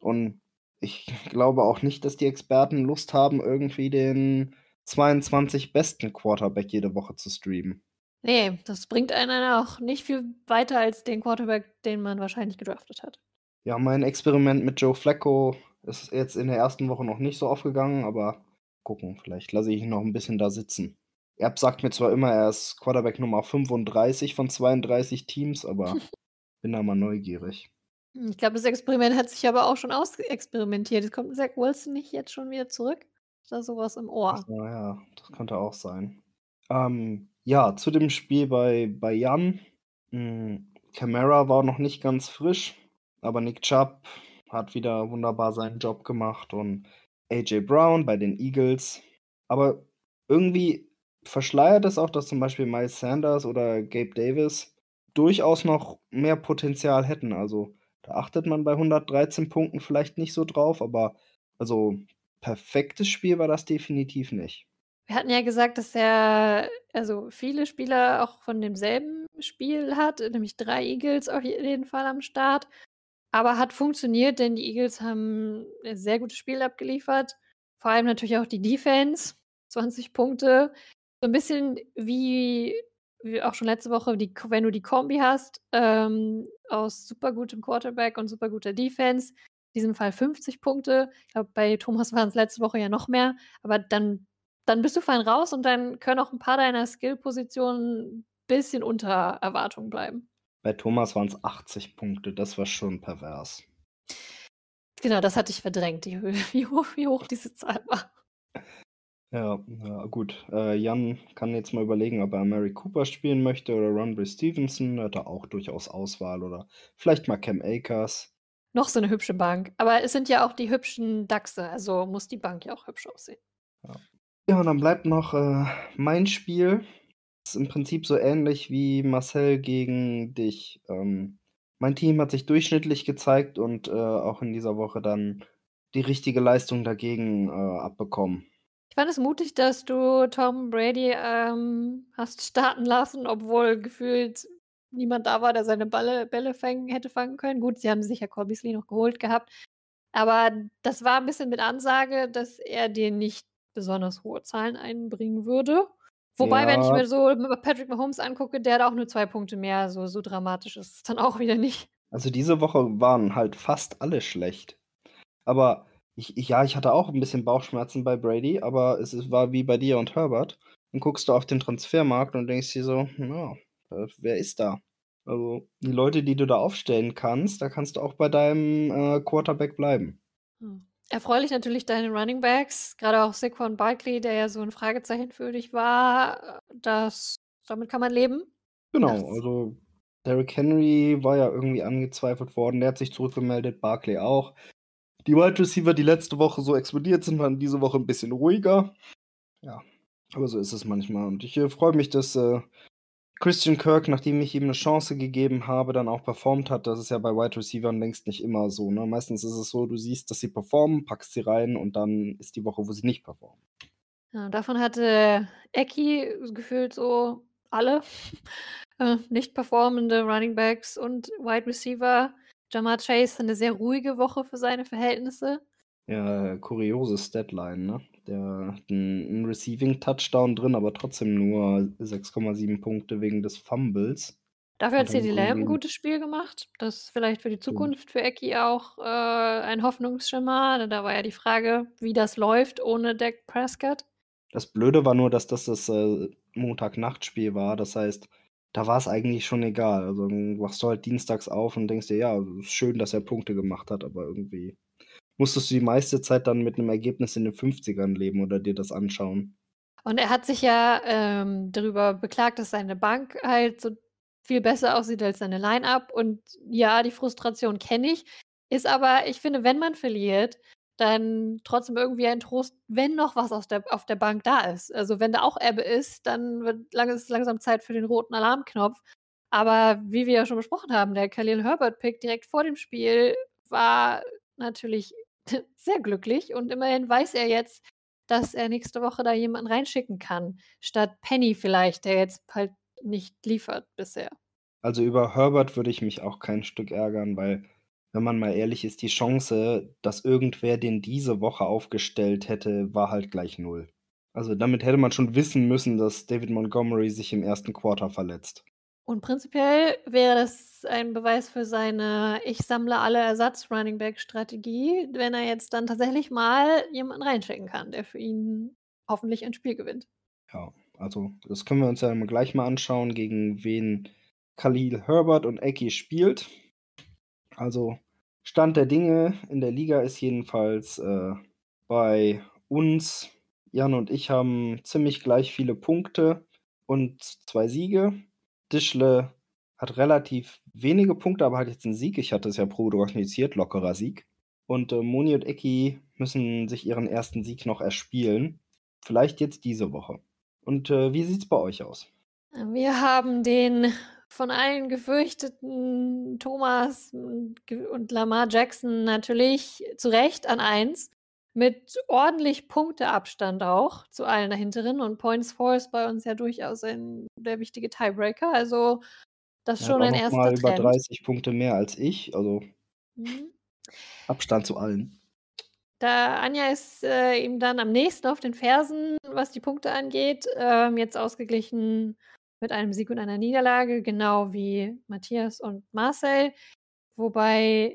Und ich glaube auch nicht, dass die Experten Lust haben, irgendwie den 22 besten Quarterback jede Woche zu streamen. Nee, das bringt einen auch nicht viel weiter als den Quarterback, den man wahrscheinlich gedraftet hat. Ja, mein Experiment mit Joe Flacco ist jetzt in der ersten Woche noch nicht so aufgegangen, aber gucken, vielleicht lasse ich ihn noch ein bisschen da sitzen. Erb sagt mir zwar immer, er ist Quarterback Nummer 35 von 32 Teams, aber <laughs> bin da mal neugierig. Ich glaube, das Experiment hat sich aber auch schon ausexperimentiert. Es kommt Zach Wilson nicht jetzt schon wieder zurück? Ist da sowas im Ohr? Ja, ja, das könnte auch sein. Ähm, ja, zu dem Spiel bei, bei Jan. Hm, Camara war noch nicht ganz frisch, aber Nick Chubb hat wieder wunderbar seinen Job gemacht und AJ Brown bei den Eagles. Aber irgendwie verschleiert es auch, dass zum Beispiel Miles Sanders oder Gabe Davis durchaus noch mehr Potenzial hätten. Also da achtet man bei 113 Punkten vielleicht nicht so drauf, aber also perfektes Spiel war das definitiv nicht. Wir hatten ja gesagt, dass er also viele Spieler auch von demselben Spiel hat, nämlich drei Eagles auf jeden Fall am Start. Aber hat funktioniert, denn die Eagles haben ein sehr gutes Spiel abgeliefert. Vor allem natürlich auch die Defense. 20 Punkte. So ein bisschen wie, wie auch schon letzte Woche, die, wenn du die Kombi hast, ähm, aus super gutem Quarterback und super guter Defense. In diesem Fall 50 Punkte. Ich glaube, bei Thomas waren es letzte Woche ja noch mehr. Aber dann, dann bist du fein raus und dann können auch ein paar deiner Skill-Positionen ein bisschen unter Erwartung bleiben. Bei Thomas waren es 80 Punkte, das war schon pervers. Genau, das hatte ich verdrängt, die, <laughs> wie, hoch, wie hoch diese Zahl war. Ja, ja gut. Äh, Jan kann jetzt mal überlegen, ob er Mary Cooper spielen möchte oder Ronbury Stevenson. Hat er auch durchaus Auswahl oder vielleicht mal Cam Akers. Noch so eine hübsche Bank. Aber es sind ja auch die hübschen Dachse, also muss die Bank ja auch hübsch aussehen. Ja, ja und dann bleibt noch äh, mein Spiel ist im Prinzip so ähnlich wie Marcel gegen dich. Ähm, mein Team hat sich durchschnittlich gezeigt und äh, auch in dieser Woche dann die richtige Leistung dagegen äh, abbekommen. Ich fand es mutig, dass du Tom Brady ähm, hast starten lassen, obwohl gefühlt niemand da war, der seine Balle, Bälle fangen, hätte fangen können. Gut, sie haben sich ja Corby noch geholt gehabt. Aber das war ein bisschen mit Ansage, dass er dir nicht besonders hohe Zahlen einbringen würde. Wobei, wenn ich mir so Patrick Mahomes angucke, der hat auch nur zwei Punkte mehr, so so dramatisch ist es dann auch wieder nicht. Also, diese Woche waren halt fast alle schlecht. Aber ich ich ja, ich hatte auch ein bisschen Bauchschmerzen bei Brady, aber es es war wie bei dir und Herbert. Dann guckst du auf den Transfermarkt und denkst dir so: „Ja, äh, wer ist da?“ Also, die Leute, die du da aufstellen kannst, da kannst du auch bei deinem, äh, Quarterback bleiben. Hm. Erfreulich natürlich deine Running Backs, gerade auch Saquon Barkley, der ja so ein Fragezeichen für dich war. Das damit kann man leben. Genau, das also Derrick Henry war ja irgendwie angezweifelt worden, der hat sich zurückgemeldet, Barkley auch. Die Wide Receiver, die letzte Woche so explodiert sind, waren diese Woche ein bisschen ruhiger. Ja, aber so ist es manchmal. Und ich äh, freue mich, dass äh, Christian Kirk, nachdem ich ihm eine Chance gegeben habe, dann auch performt hat. Das ist ja bei Wide Receivers längst nicht immer so. Ne? Meistens ist es so, du siehst, dass sie performen, packst sie rein und dann ist die Woche, wo sie nicht performen. Ja, davon hatte Eki gefühlt so alle <laughs> äh, nicht performende Running Backs und Wide Receiver. Jamar Chase eine sehr ruhige Woche für seine Verhältnisse. Ja, kuriose Statline, ne? Der hat einen Receiving-Touchdown drin, aber trotzdem nur 6,7 Punkte wegen des Fumbles. Dafür hat CD Lamb ein gutes Spiel gemacht. Das ist vielleicht für die Zukunft für Eki auch äh, ein Hoffnungsschimmer. Da war ja die Frage, wie das läuft ohne Dak Prescott. Das Blöde war nur, dass das das äh, Montag-Nachtspiel war. Das heißt, da war es eigentlich schon egal. Also wachst du halt dienstags auf und denkst dir, ja, ist schön, dass er Punkte gemacht hat, aber irgendwie musstest du die meiste Zeit dann mit einem Ergebnis in den 50ern leben oder dir das anschauen. Und er hat sich ja ähm, darüber beklagt, dass seine Bank halt so viel besser aussieht als seine Line-Up. Und ja, die Frustration kenne ich. Ist aber, ich finde, wenn man verliert, dann trotzdem irgendwie ein Trost, wenn noch was aus der, auf der Bank da ist. Also wenn da auch Ebbe ist, dann wird lang, ist langsam Zeit für den roten Alarmknopf. Aber wie wir ja schon besprochen haben, der Khalil Herbert-Pick direkt vor dem Spiel war natürlich <laughs> sehr glücklich und immerhin weiß er jetzt, dass er nächste Woche da jemanden reinschicken kann, statt Penny vielleicht, der jetzt halt nicht liefert bisher. Also über Herbert würde ich mich auch kein Stück ärgern, weil, wenn man mal ehrlich ist, die Chance, dass irgendwer den diese Woche aufgestellt hätte, war halt gleich null. Also damit hätte man schon wissen müssen, dass David Montgomery sich im ersten Quarter verletzt. Und prinzipiell wäre das ein Beweis für seine Ich sammle alle Ersatz-Running-Back-Strategie, wenn er jetzt dann tatsächlich mal jemanden reinschicken kann, der für ihn hoffentlich ein Spiel gewinnt. Ja, also das können wir uns ja gleich mal anschauen, gegen wen Khalil Herbert und Eki spielt. Also Stand der Dinge in der Liga ist jedenfalls äh, bei uns, Jan und ich haben ziemlich gleich viele Punkte und zwei Siege. Dischle hat relativ wenige Punkte, aber hat jetzt einen Sieg. Ich hatte es ja prognostiziert, lockerer Sieg. Und äh, Moni und Eki müssen sich ihren ersten Sieg noch erspielen. Vielleicht jetzt diese Woche. Und äh, wie es bei euch aus? Wir haben den von allen gefürchteten Thomas und Lamar Jackson natürlich zu Recht an eins. Mit ordentlich Punkteabstand auch zu allen dahinteren. Und Points for ist bei uns ja durchaus ein der wichtige Tiebreaker. Also das ist schon ein erster mal über 30 Punkte mehr als ich. Also mhm. Abstand zu allen. Da Anja ist äh, ihm dann am nächsten auf den Fersen, was die Punkte angeht. Ähm, jetzt ausgeglichen mit einem Sieg und einer Niederlage, genau wie Matthias und Marcel. Wobei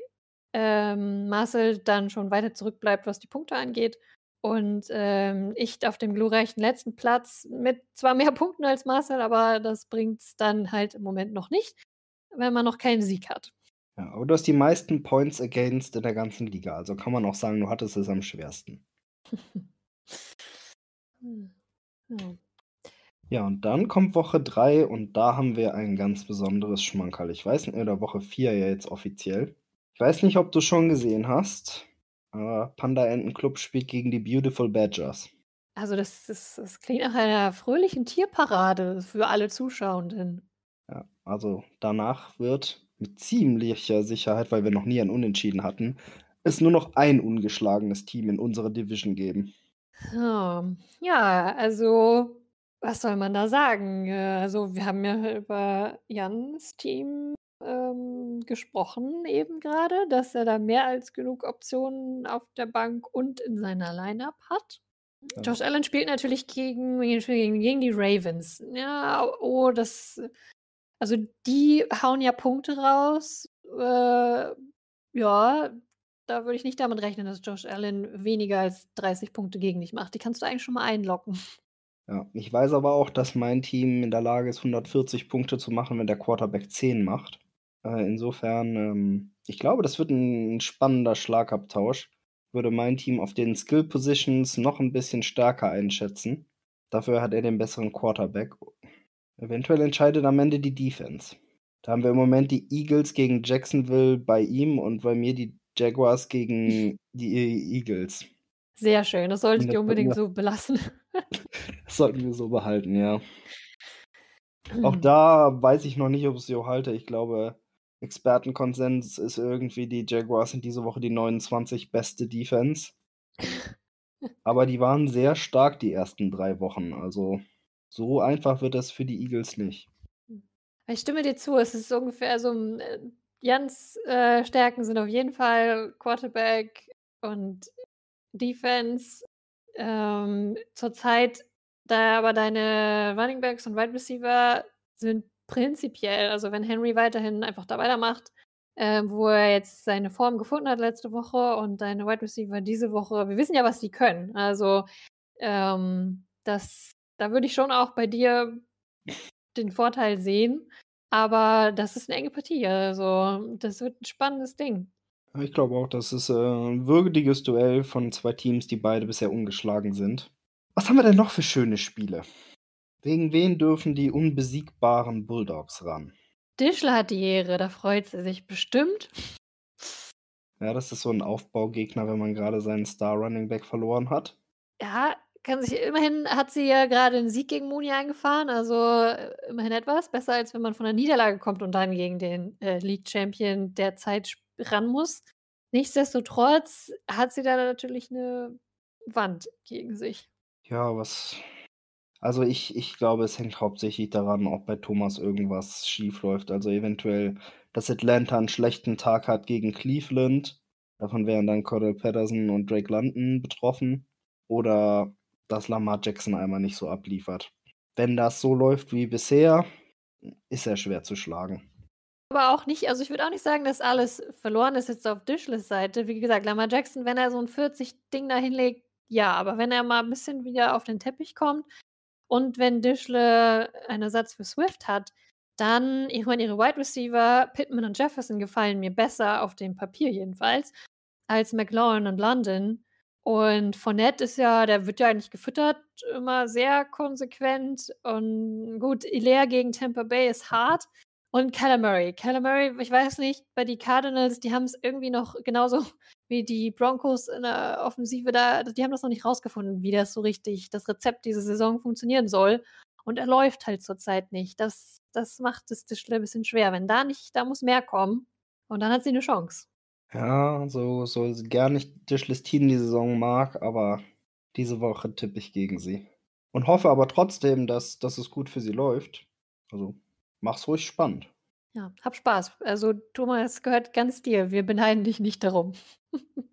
ähm, Marcel dann schon weiter zurückbleibt, was die Punkte angeht. Und ähm, ich auf dem glorreichen letzten Platz mit zwar mehr <laughs> Punkten als Marcel, aber das bringt es dann halt im Moment noch nicht, wenn man noch keinen Sieg hat. Ja, aber du hast die meisten Points against in der ganzen Liga. Also kann man auch sagen, du hattest es am schwersten. <laughs> hm. ja. ja, und dann kommt Woche 3 und da haben wir ein ganz besonderes Schmankerl. Ich weiß nicht, oder Woche 4 ja jetzt offiziell. Ich weiß nicht, ob du schon gesehen hast, aber Panda Enten Club spielt gegen die Beautiful Badgers. Also das, ist, das klingt nach einer fröhlichen Tierparade für alle Zuschauenden. Ja, also danach wird mit ziemlicher Sicherheit, weil wir noch nie ein Unentschieden hatten, es nur noch ein ungeschlagenes Team in unserer Division geben. Oh, ja, also was soll man da sagen? Also wir haben ja über Jans Team ähm, gesprochen eben gerade, dass er da mehr als genug Optionen auf der Bank und in seiner Line-Up hat. Ja. Josh Allen spielt natürlich gegen, gegen, gegen die Ravens. Ja, oh, das. Also die hauen ja Punkte raus. Äh, ja, da würde ich nicht damit rechnen, dass Josh Allen weniger als 30 Punkte gegen dich macht. Die kannst du eigentlich schon mal einlocken. Ja, ich weiß aber auch, dass mein Team in der Lage ist, 140 Punkte zu machen, wenn der Quarterback 10 macht. Äh, insofern, ähm, ich glaube, das wird ein spannender Schlagabtausch. Würde mein Team auf den Skill Positions noch ein bisschen stärker einschätzen. Dafür hat er den besseren Quarterback. Eventuell entscheidet am Ende die Defense. Da haben wir im Moment die Eagles gegen Jacksonville bei ihm und bei mir die Jaguars gegen die Eagles. Sehr schön, das sollte ich unbedingt so belassen. <laughs> Das sollten wir so behalten, ja. Auch hm. da weiß ich noch nicht, ob ich es so halte. Ich glaube, Expertenkonsens ist irgendwie, die Jaguars sind diese Woche die 29 beste Defense. <laughs> Aber die waren sehr stark die ersten drei Wochen. Also so einfach wird das für die Eagles nicht. Ich stimme dir zu, es ist ungefähr so, äh, Jans äh, Stärken sind auf jeden Fall Quarterback und Defense. Ähm, zurzeit, da aber deine Running Backs und Wide Receiver sind prinzipiell, also wenn Henry weiterhin einfach da weitermacht, äh, wo er jetzt seine Form gefunden hat letzte Woche und deine Wide Receiver diese Woche, wir wissen ja, was die können. Also ähm, das, da würde ich schon auch bei dir den Vorteil sehen. Aber das ist eine enge Partie. Also, das wird ein spannendes Ding. Ich glaube auch, das ist äh, ein würdiges Duell von zwei Teams, die beide bisher ungeschlagen sind. Was haben wir denn noch für schöne Spiele? Gegen wen dürfen die unbesiegbaren Bulldogs ran? Dischler hat die Ehre, da freut sie sich bestimmt. Ja, das ist so ein Aufbaugegner, wenn man gerade seinen Star Running Back verloren hat. Ja, kann sich immerhin hat sie ja gerade einen Sieg gegen Muni eingefahren, also äh, immerhin etwas. Besser, als wenn man von der Niederlage kommt und dann gegen den äh, League-Champion der Zeit ran muss. Nichtsdestotrotz hat sie da natürlich eine Wand gegen sich. Ja, was. Also ich, ich glaube, es hängt hauptsächlich daran, ob bei Thomas irgendwas schief läuft. Also eventuell, dass Atlanta einen schlechten Tag hat gegen Cleveland. Davon wären dann Cordell Patterson und Drake London betroffen. Oder dass Lamar Jackson einmal nicht so abliefert. Wenn das so läuft wie bisher, ist er schwer zu schlagen. Aber auch nicht, also ich würde auch nicht sagen, dass alles verloren ist jetzt auf Dishless Seite. Wie gesagt, Lamar Jackson, wenn er so ein 40-Ding da hinlegt, ja, aber wenn er mal ein bisschen wieder auf den Teppich kommt und wenn Dishle einen Ersatz für Swift hat, dann, ich meine, ihre Wide Receiver, Pittman und Jefferson gefallen mir besser, auf dem Papier jedenfalls, als McLaurin und London. Und Fournette ist ja der wird ja eigentlich gefüttert, immer sehr konsequent. Und gut, Hilaire gegen Tampa Bay ist hart. Und. Kyler Murray, ich weiß nicht, bei die Cardinals, die haben es irgendwie noch genauso wie die Broncos in der Offensive da, die haben das noch nicht rausgefunden, wie das so richtig, das Rezept diese Saison funktionieren soll. Und er läuft halt zurzeit nicht. Das, das macht es ein bisschen schwer. Wenn da nicht, da muss mehr kommen. Und dann hat sie eine Chance. Ja, so, so gar nicht Tischlistin die Saison mag, aber diese Woche tippe ich gegen sie. Und hoffe aber trotzdem, dass, dass es gut für sie läuft. Also mach's ruhig spannend. Ja, hab Spaß. Also Thomas gehört ganz dir. Wir beneiden dich nicht darum. <laughs>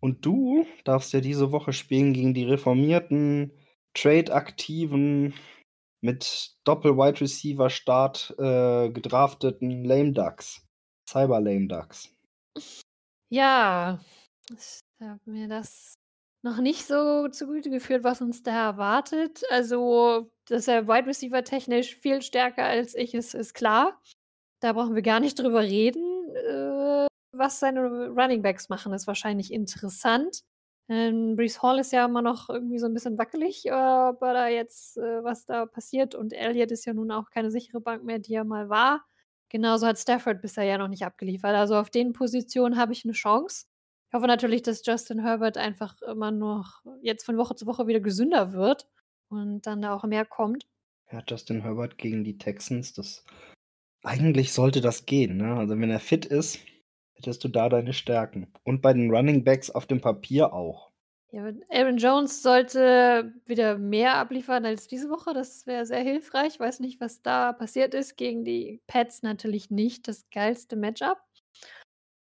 Und du darfst ja diese Woche spielen gegen die reformierten, Trade-aktiven, mit Doppel-Wide Receiver-Start äh, gedrafteten Lame Ducks. Cyber Lame Ducks. Ja, ich habe mir das noch nicht so zugute geführt, was uns da erwartet. Also, dass er Wide Receiver technisch viel stärker als ich ist, ist klar. Da brauchen wir gar nicht drüber reden. Äh, was seine Running Backs machen, ist wahrscheinlich interessant. Ähm, Brees Hall ist ja immer noch irgendwie so ein bisschen wackelig, aber da jetzt, äh, was da passiert. Und Elliott ist ja nun auch keine sichere Bank mehr, die er mal war. Genauso hat Stafford bisher ja noch nicht abgeliefert. Also auf den Positionen habe ich eine Chance. Ich hoffe natürlich, dass Justin Herbert einfach immer noch jetzt von Woche zu Woche wieder gesünder wird und dann da auch mehr kommt. Ja, Justin Herbert gegen die Texans, das eigentlich sollte das gehen, ne? Also wenn er fit ist, hättest du da deine Stärken. Und bei den Running Backs auf dem Papier auch. Ja, Aaron Jones sollte wieder mehr abliefern als diese Woche. Das wäre sehr hilfreich. Ich weiß nicht, was da passiert ist. Gegen die Pets natürlich nicht das geilste Matchup.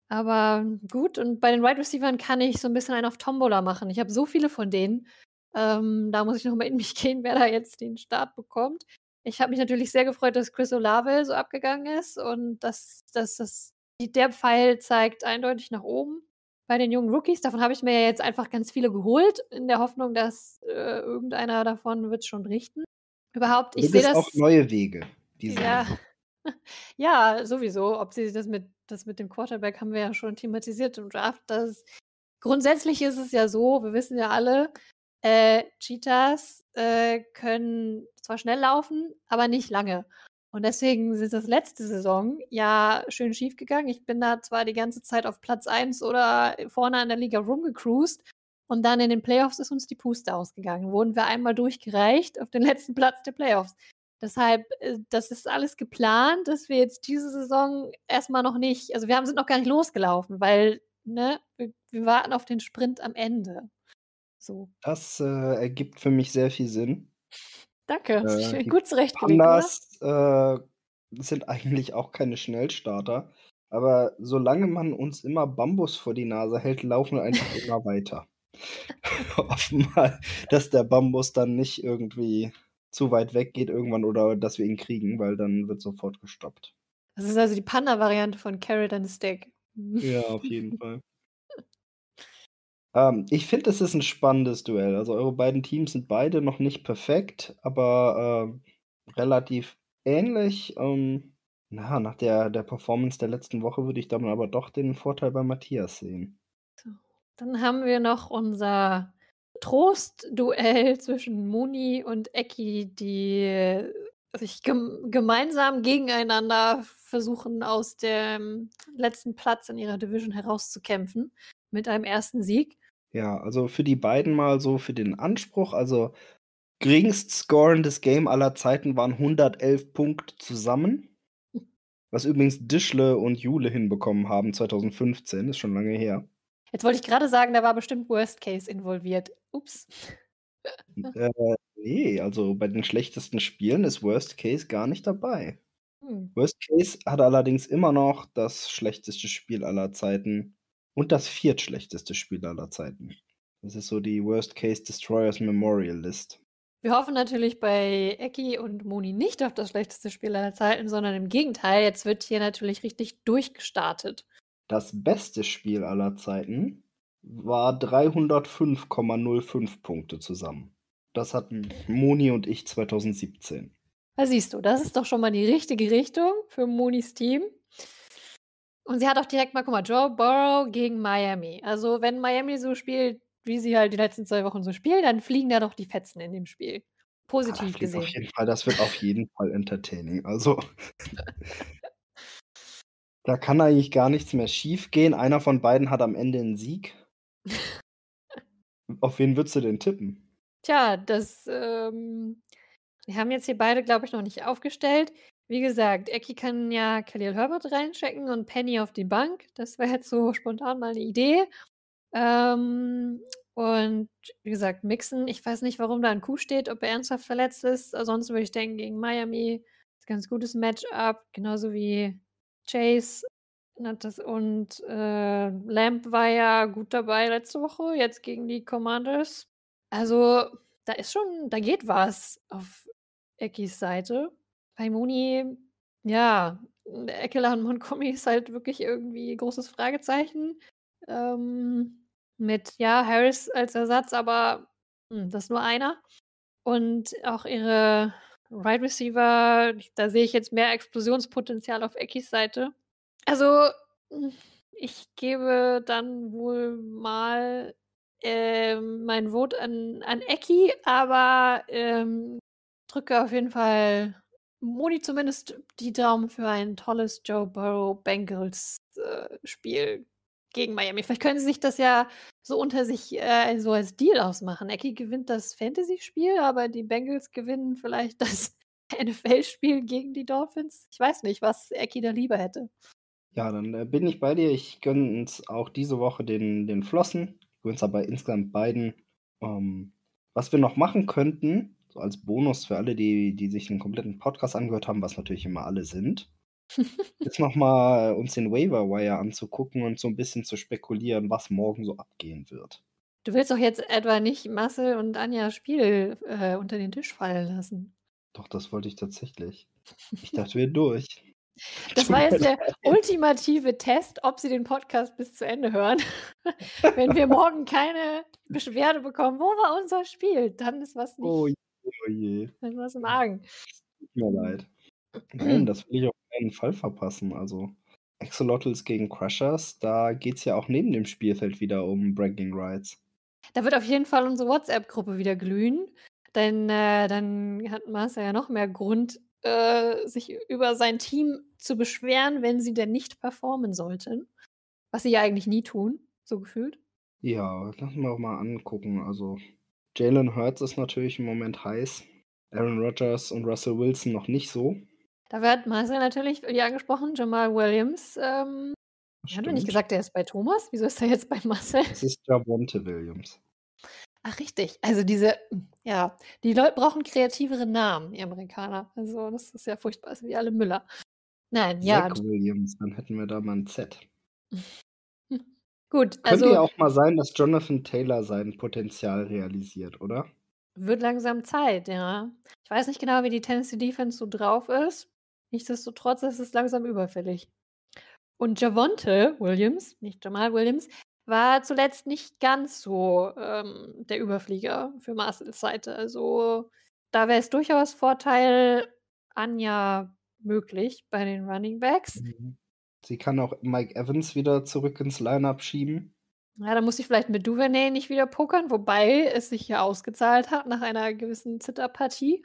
Aber gut, und bei den Wide Receivers kann ich so ein bisschen einen auf Tombola machen. Ich habe so viele von denen. Ähm, da muss ich noch mal in mich <laughs> gehen, wer da jetzt den Start bekommt. Ich habe mich natürlich sehr gefreut, dass Chris Olave so abgegangen ist und dass, dass das, der Pfeil zeigt eindeutig nach oben bei den jungen Rookies. Davon habe ich mir ja jetzt einfach ganz viele geholt, in der Hoffnung, dass äh, irgendeiner davon wird schon richten. Überhaupt, ich sehe das. auch neue Wege. ja. <laughs> ja, sowieso. Ob sie das mit, das mit dem Quarterback haben wir ja schon thematisiert im Draft. Das, grundsätzlich ist es ja so, wir wissen ja alle, äh, Cheetahs äh, können zwar schnell laufen, aber nicht lange. Und deswegen ist das letzte Saison ja schön schief gegangen. Ich bin da zwar die ganze Zeit auf Platz 1 oder vorne an der Liga rumgecruised und dann in den Playoffs ist uns die Puste ausgegangen. Wurden wir einmal durchgereicht auf den letzten Platz der Playoffs. Deshalb, äh, das ist alles geplant, dass wir jetzt diese Saison erstmal noch nicht, also wir haben, sind noch gar nicht losgelaufen, weil, ne, wir, wir warten auf den Sprint am Ende. So. Das äh, ergibt für mich sehr viel Sinn. Danke, äh, <laughs> gut zurechtgelegt, Pandas, äh, sind <laughs> eigentlich auch keine Schnellstarter, aber solange man uns immer Bambus vor die Nase hält, laufen wir einfach <laughs> immer weiter. Hoffen mal, dass der Bambus dann nicht irgendwie zu weit weg geht irgendwann oder dass wir ihn kriegen, weil dann wird sofort gestoppt. Das ist also die Panda-Variante von Carrot and Stick. Ja, auf jeden Fall. Ähm, ich finde, es ist ein spannendes Duell. Also eure beiden Teams sind beide noch nicht perfekt, aber äh, relativ ähnlich. Ähm, na, nach der, der Performance der letzten Woche würde ich dann aber doch den Vorteil bei Matthias sehen. So. Dann haben wir noch unser Trostduell zwischen Moni und Eki, die sich gem gemeinsam gegeneinander versuchen, aus dem letzten Platz in ihrer Division herauszukämpfen mit einem ersten Sieg. Ja, also für die beiden mal so für den Anspruch, also geringst scorendes Game aller Zeiten waren 111 Punkte zusammen. Was übrigens Dischle und Jule hinbekommen haben 2015, ist schon lange her. Jetzt wollte ich gerade sagen, da war bestimmt Worst Case involviert. Ups. <laughs> Äh, nee, also bei den schlechtesten Spielen ist Worst Case gar nicht dabei. Hm. Worst Case hat allerdings immer noch das schlechteste Spiel aller Zeiten und das viertschlechteste Spiel aller Zeiten. Das ist so die Worst Case Destroyers Memorial List. Wir hoffen natürlich bei Eki und Moni nicht auf das schlechteste Spiel aller Zeiten, sondern im Gegenteil, jetzt wird hier natürlich richtig durchgestartet. Das beste Spiel aller Zeiten war 305,05 Punkte zusammen. Das hatten Moni und ich 2017. Da siehst du, das ist doch schon mal die richtige Richtung für Monis Team. Und sie hat auch direkt mal, guck mal, Joe Burrow gegen Miami. Also, wenn Miami so spielt, wie sie halt die letzten zwei Wochen so spielen, dann fliegen da doch die Fetzen in dem Spiel. Positiv ja, gesehen. Auf jeden Fall, das wird auf jeden Fall entertaining. Also, <laughs> da kann eigentlich gar nichts mehr schief gehen. Einer von beiden hat am Ende einen Sieg. <laughs> Auf wen würdest du denn tippen? Tja, das, ähm, wir haben jetzt hier beide, glaube ich, noch nicht aufgestellt. Wie gesagt, Eki kann ja Khalil Herbert reinchecken und Penny auf die Bank. Das wäre jetzt so <laughs> spontan mal eine Idee. Ähm, und wie gesagt, Mixen, ich weiß nicht, warum da ein Kuh steht, ob er ernsthaft verletzt ist. Ansonsten würde ich denken, gegen Miami ist ein ganz gutes Matchup, genauso wie Chase und äh, Lamp war ja gut dabei letzte Woche, jetzt gegen die Commanders. Also, da ist schon, da geht was auf Ekis Seite. Mooney, ja, Eckler und Montgomery ist halt wirklich irgendwie großes Fragezeichen. Ähm, mit, ja, Harris als Ersatz, aber hm, das ist nur einer. Und auch ihre Right Receiver, da sehe ich jetzt mehr Explosionspotenzial auf Eckis Seite. Also, hm, ich gebe dann wohl mal, ähm, mein Vote an an Ecki, aber, ähm, drücke auf jeden Fall Moni zumindest die Daumen für ein tolles Joe Burrow Bengals, äh, Spiel gegen Miami. Vielleicht können sie sich das ja so unter sich, äh, so als Deal ausmachen. Ecki gewinnt das Fantasy-Spiel, aber die Bengals gewinnen vielleicht <laughs> das NFL-Spiel gegen die Dolphins. Ich weiß nicht, was Ecki da lieber hätte. Ja, dann äh, bin ich bei dir. Ich gönne uns auch diese Woche den, den Flossen. Ich gönne uns aber insgesamt beiden. Ähm, was wir noch machen könnten, so als Bonus für alle, die, die sich den kompletten Podcast angehört haben, was natürlich immer alle sind, <laughs> ist nochmal uns den Waiver Wire anzugucken und so ein bisschen zu spekulieren, was morgen so abgehen wird. Du willst doch jetzt etwa nicht Marcel und Anja Spiel äh, unter den Tisch fallen lassen. Doch, das wollte ich tatsächlich. Ich dachte, wir durch. <laughs> Das war jetzt der ultimative Test, ob Sie den Podcast bis zu Ende hören. <laughs> Wenn wir morgen keine Beschwerde bekommen, wo war unser Spiel? Dann ist was nicht. Oh oh je. Dann ist was im Argen. Tut mir leid. Nein, <clears throat> das will ich auf keinen Fall verpassen. Also, Axolotls gegen Crushers, da geht es ja auch neben dem Spielfeld wieder um Bragging Rights. Da wird auf jeden Fall unsere WhatsApp-Gruppe wieder glühen. Denn äh, dann hat Marcel ja noch mehr Grund, äh, sich über sein Team zu beschweren, wenn sie denn nicht performen sollten. Was sie ja eigentlich nie tun, so gefühlt. Ja, lassen wir auch mal angucken. Also, Jalen Hurts ist natürlich im Moment heiß. Aaron Rodgers und Russell Wilson noch nicht so. Da wird Marcel natürlich, wie angesprochen, Jamal Williams. Ähm, hat er nicht gesagt, der ist bei Thomas? Wieso ist er jetzt bei Marcel? Das ist Javonte Williams. Ach, richtig. Also diese, ja, die Leute brauchen kreativere Namen, die Amerikaner. Also das ist ja furchtbar, ist wie alle Müller. Nein, ja. Zach Williams, dann hätten wir da mal ein Z. <laughs> Gut, Könnte also ja auch mal sein, dass Jonathan Taylor sein Potenzial realisiert, oder? wird langsam Zeit, ja. Ich weiß nicht genau, wie die Tennessee Defense so drauf ist. Nichtsdestotrotz ist es langsam überfällig. Und Javonte Williams, nicht Jamal Williams, war zuletzt nicht ganz so ähm, der Überflieger für Marcels Seite. Also da wäre es durchaus Vorteil Anja möglich bei den Running Backs. Mhm. Sie kann auch Mike Evans wieder zurück ins Lineup schieben. Ja, da muss ich vielleicht mit Duvernay nicht wieder pokern, wobei es sich ja ausgezahlt hat nach einer gewissen Zitterpartie.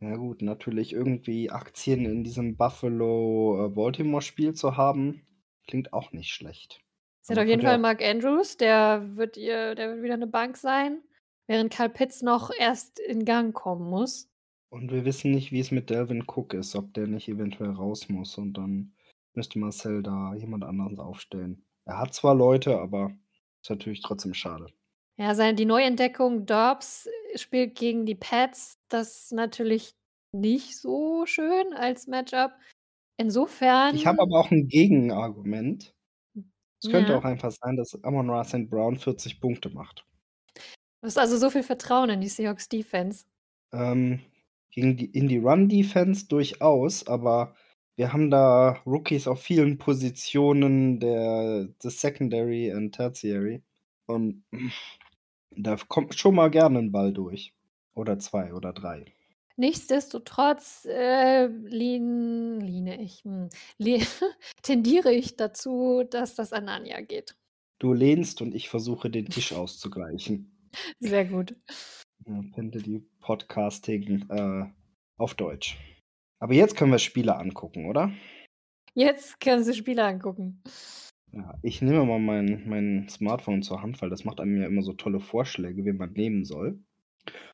Ja gut, natürlich irgendwie Aktien in diesem Buffalo-Baltimore-Spiel zu haben, klingt auch nicht schlecht. Sie hat auf jeden Fall Mark Andrews, der wird ihr, der wird wieder eine Bank sein, während Karl Pitts noch erst in Gang kommen muss. Und wir wissen nicht, wie es mit Delvin Cook ist, ob der nicht eventuell raus muss und dann müsste Marcel da jemand anderes aufstellen. Er hat zwar Leute, aber ist natürlich trotzdem schade. Ja, seine, die Neuentdeckung Dobbs spielt gegen die Pats. Das ist natürlich nicht so schön als Matchup. Insofern. Ich habe aber auch ein Gegenargument. Es könnte Ja. auch einfach sein, dass Amon Ra St. Brown 40 Punkte macht. Du hast also so viel Vertrauen in die Seahawks Defense. Ähm, gegen die, in die Run-Defense durchaus, aber wir haben da Rookies auf vielen Positionen der, des Secondary und Tertiary. Und da kommt schon mal gerne ein Ball durch. Oder zwei oder drei. Nichtsdestotrotz äh, lehn, lehne ich, hm, le <laughs> tendiere ich dazu, dass das an Anja geht. Du lehnst und ich versuche den Tisch auszugleichen. <laughs> Sehr gut. Ja, finde die Podcasting äh, auf Deutsch. Aber jetzt können wir Spiele angucken, oder? Jetzt können Sie Spiele angucken. Ja, ich nehme mal mein, mein Smartphone zur Hand, weil das macht einem ja immer so tolle Vorschläge, wen man nehmen soll.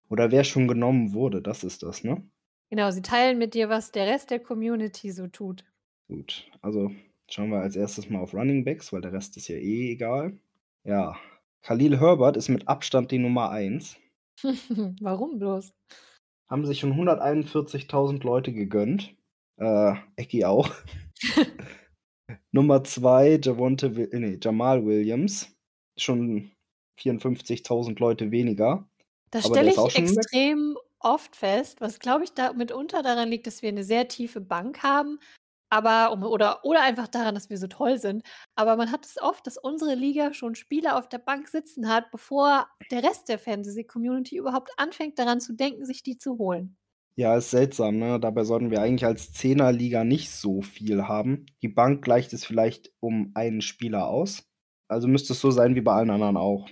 Oder wer schon genommen wurde, das ist das, ne? Genau, sie teilen mit dir, was der Rest der Community so tut. Gut, also schauen wir als erstes mal auf Running Backs, weil der Rest ist ja eh egal. Ja, Khalil Herbert ist mit Abstand die Nummer 1. <laughs> Warum bloß? Haben sich schon 141.000 Leute gegönnt. Äh, Ecki auch. <laughs> Nummer 2, Javonte, nee, Jamal Williams. Schon 54.000 Leute weniger. Das stelle ich schon weg. extrem oft fest, was glaube ich da mitunter daran liegt, dass wir eine sehr tiefe Bank haben, aber um, oder, oder einfach daran, dass wir so toll sind. Aber man hat es oft, dass unsere Liga schon Spieler auf der Bank sitzen hat, bevor der Rest der Fantasy-Community überhaupt anfängt, daran zu denken, sich die zu holen. Ja, ist seltsam, ne? Dabei sollten wir eigentlich als Zehnerliga nicht so viel haben. Die Bank gleicht es vielleicht um einen Spieler aus. Also müsste es so sein wie bei allen anderen auch.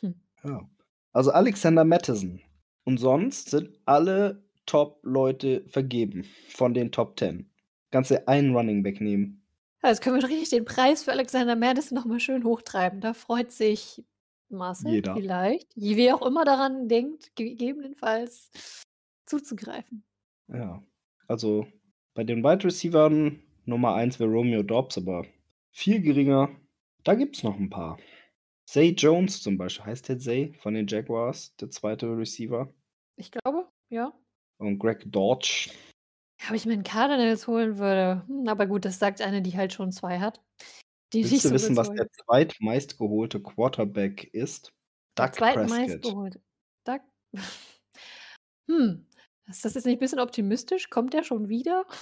Hm. Ja. Also Alexander Mattison. Und sonst sind alle Top-Leute vergeben von den Top 10. Kannst du einen Running Back nehmen. Ja, Jetzt können wir doch richtig den Preis für Alexander Madison nochmal schön hochtreiben. Da freut sich Marcel Jeder. vielleicht, wie auch immer daran denkt, gegebenenfalls zuzugreifen. Ja. Also bei den Wide Receivern Nummer 1 wäre Romeo Dobbs, aber viel geringer. Da gibt es noch ein paar. Zay Jones zum Beispiel. Heißt der Zay von den Jaguars, der zweite Receiver. Ich glaube, ja. Und Greg Dodge. Ob ich mir einen Cardinals holen würde. Hm, aber gut, das sagt eine, die halt schon zwei hat. Die Willst nicht du so wissen, was der zweitmeistgeholte Quarterback ist? Der Doug zweitmeist Prescott. geholt. Doug. <laughs> Hm. Ist das jetzt nicht ein bisschen optimistisch? Kommt der schon wieder? <laughs>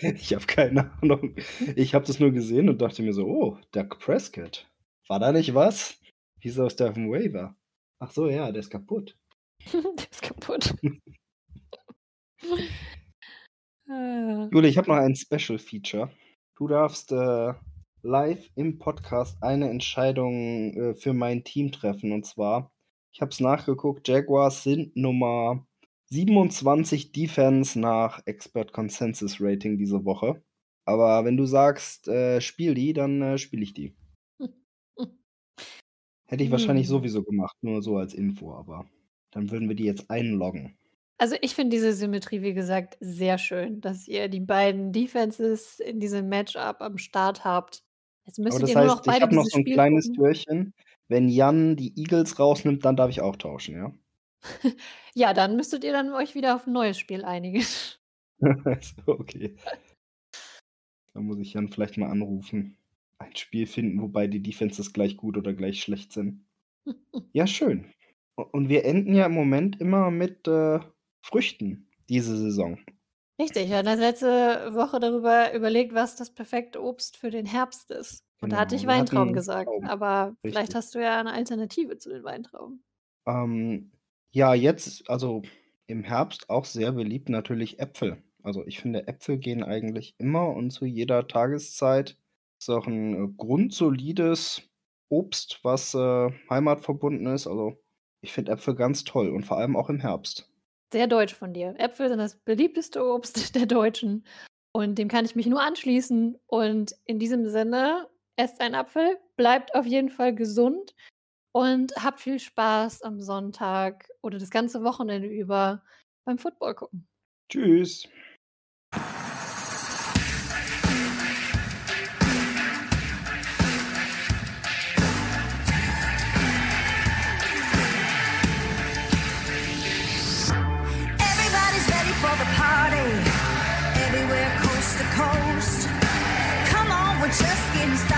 Ich habe keine Ahnung. Ich habe das nur gesehen und dachte mir so, oh, Doug Prescott. War da nicht was? Wieso ist der auf dem Waiver? Ach so, ja, der ist kaputt. <laughs> der ist kaputt. Äh, Jule, ich habe noch ein Special Feature. Du darfst äh, live im Podcast eine Entscheidung äh, für mein Team treffen. Und zwar, ich habe es nachgeguckt, Jaguars sind Nummer 27 Defense nach Expert Consensus Rating diese Woche. Aber wenn du sagst, äh, spiel die, dann äh, spiele ich die. <laughs> Hätte ich wahrscheinlich Hm. sowieso gemacht, nur so als Info, aber dann würden wir die jetzt einloggen. Also, ich finde diese Symmetrie, wie gesagt, sehr schön, dass ihr die beiden Defenses in diesem Matchup am Start habt. Jetzt das ihr nur noch heißt, ich beide habe noch so 'n Spiel kleines gucken. Türchen. Wenn Jan die Eagles rausnimmt, dann darf ich auch tauschen, ja? <laughs> Ja, dann müsstet ihr dann euch wieder auf 'n neues Spiel einigen. <laughs> Okay. Dann muss ich Jan vielleicht mal anrufen. Ein Spiel finden, wobei die Defenses gleich gut oder gleich schlecht sind. <laughs> Ja, schön. Und wir enden ja im Moment immer mit, äh, Früchten diese Saison. Richtig, wir hatten letzte Woche darüber überlegt, was das perfekte Obst für den Herbst ist. Und da hatte Genau, ich Weintrauben gesagt, Trauben. aber vielleicht Richtig. hast du ja 'ne Alternative zu den Weintrauben. Ähm, ja, jetzt also, im Herbst auch sehr beliebt natürlich Äpfel. Also, ich finde, Äpfel gehen eigentlich immer und zu jeder Tageszeit. Ist auch 'n, äh, grundsolides Obst, was, äh, heimatverbunden ist. Also, ich finde Äpfel ganz toll und vor allem auch im Herbst. Sehr deutsch von dir. Äpfel sind das beliebteste Obst <laughs> der Deutschen und dem kann ich mich nur anschließen. Und in diesem Sinne, esst einen Apfel, bleibt auf jeden Fall gesund und habt viel Spaß am Sonntag oder das ganze Wochenende über beim Football gucken. Tschüss. Just getting started.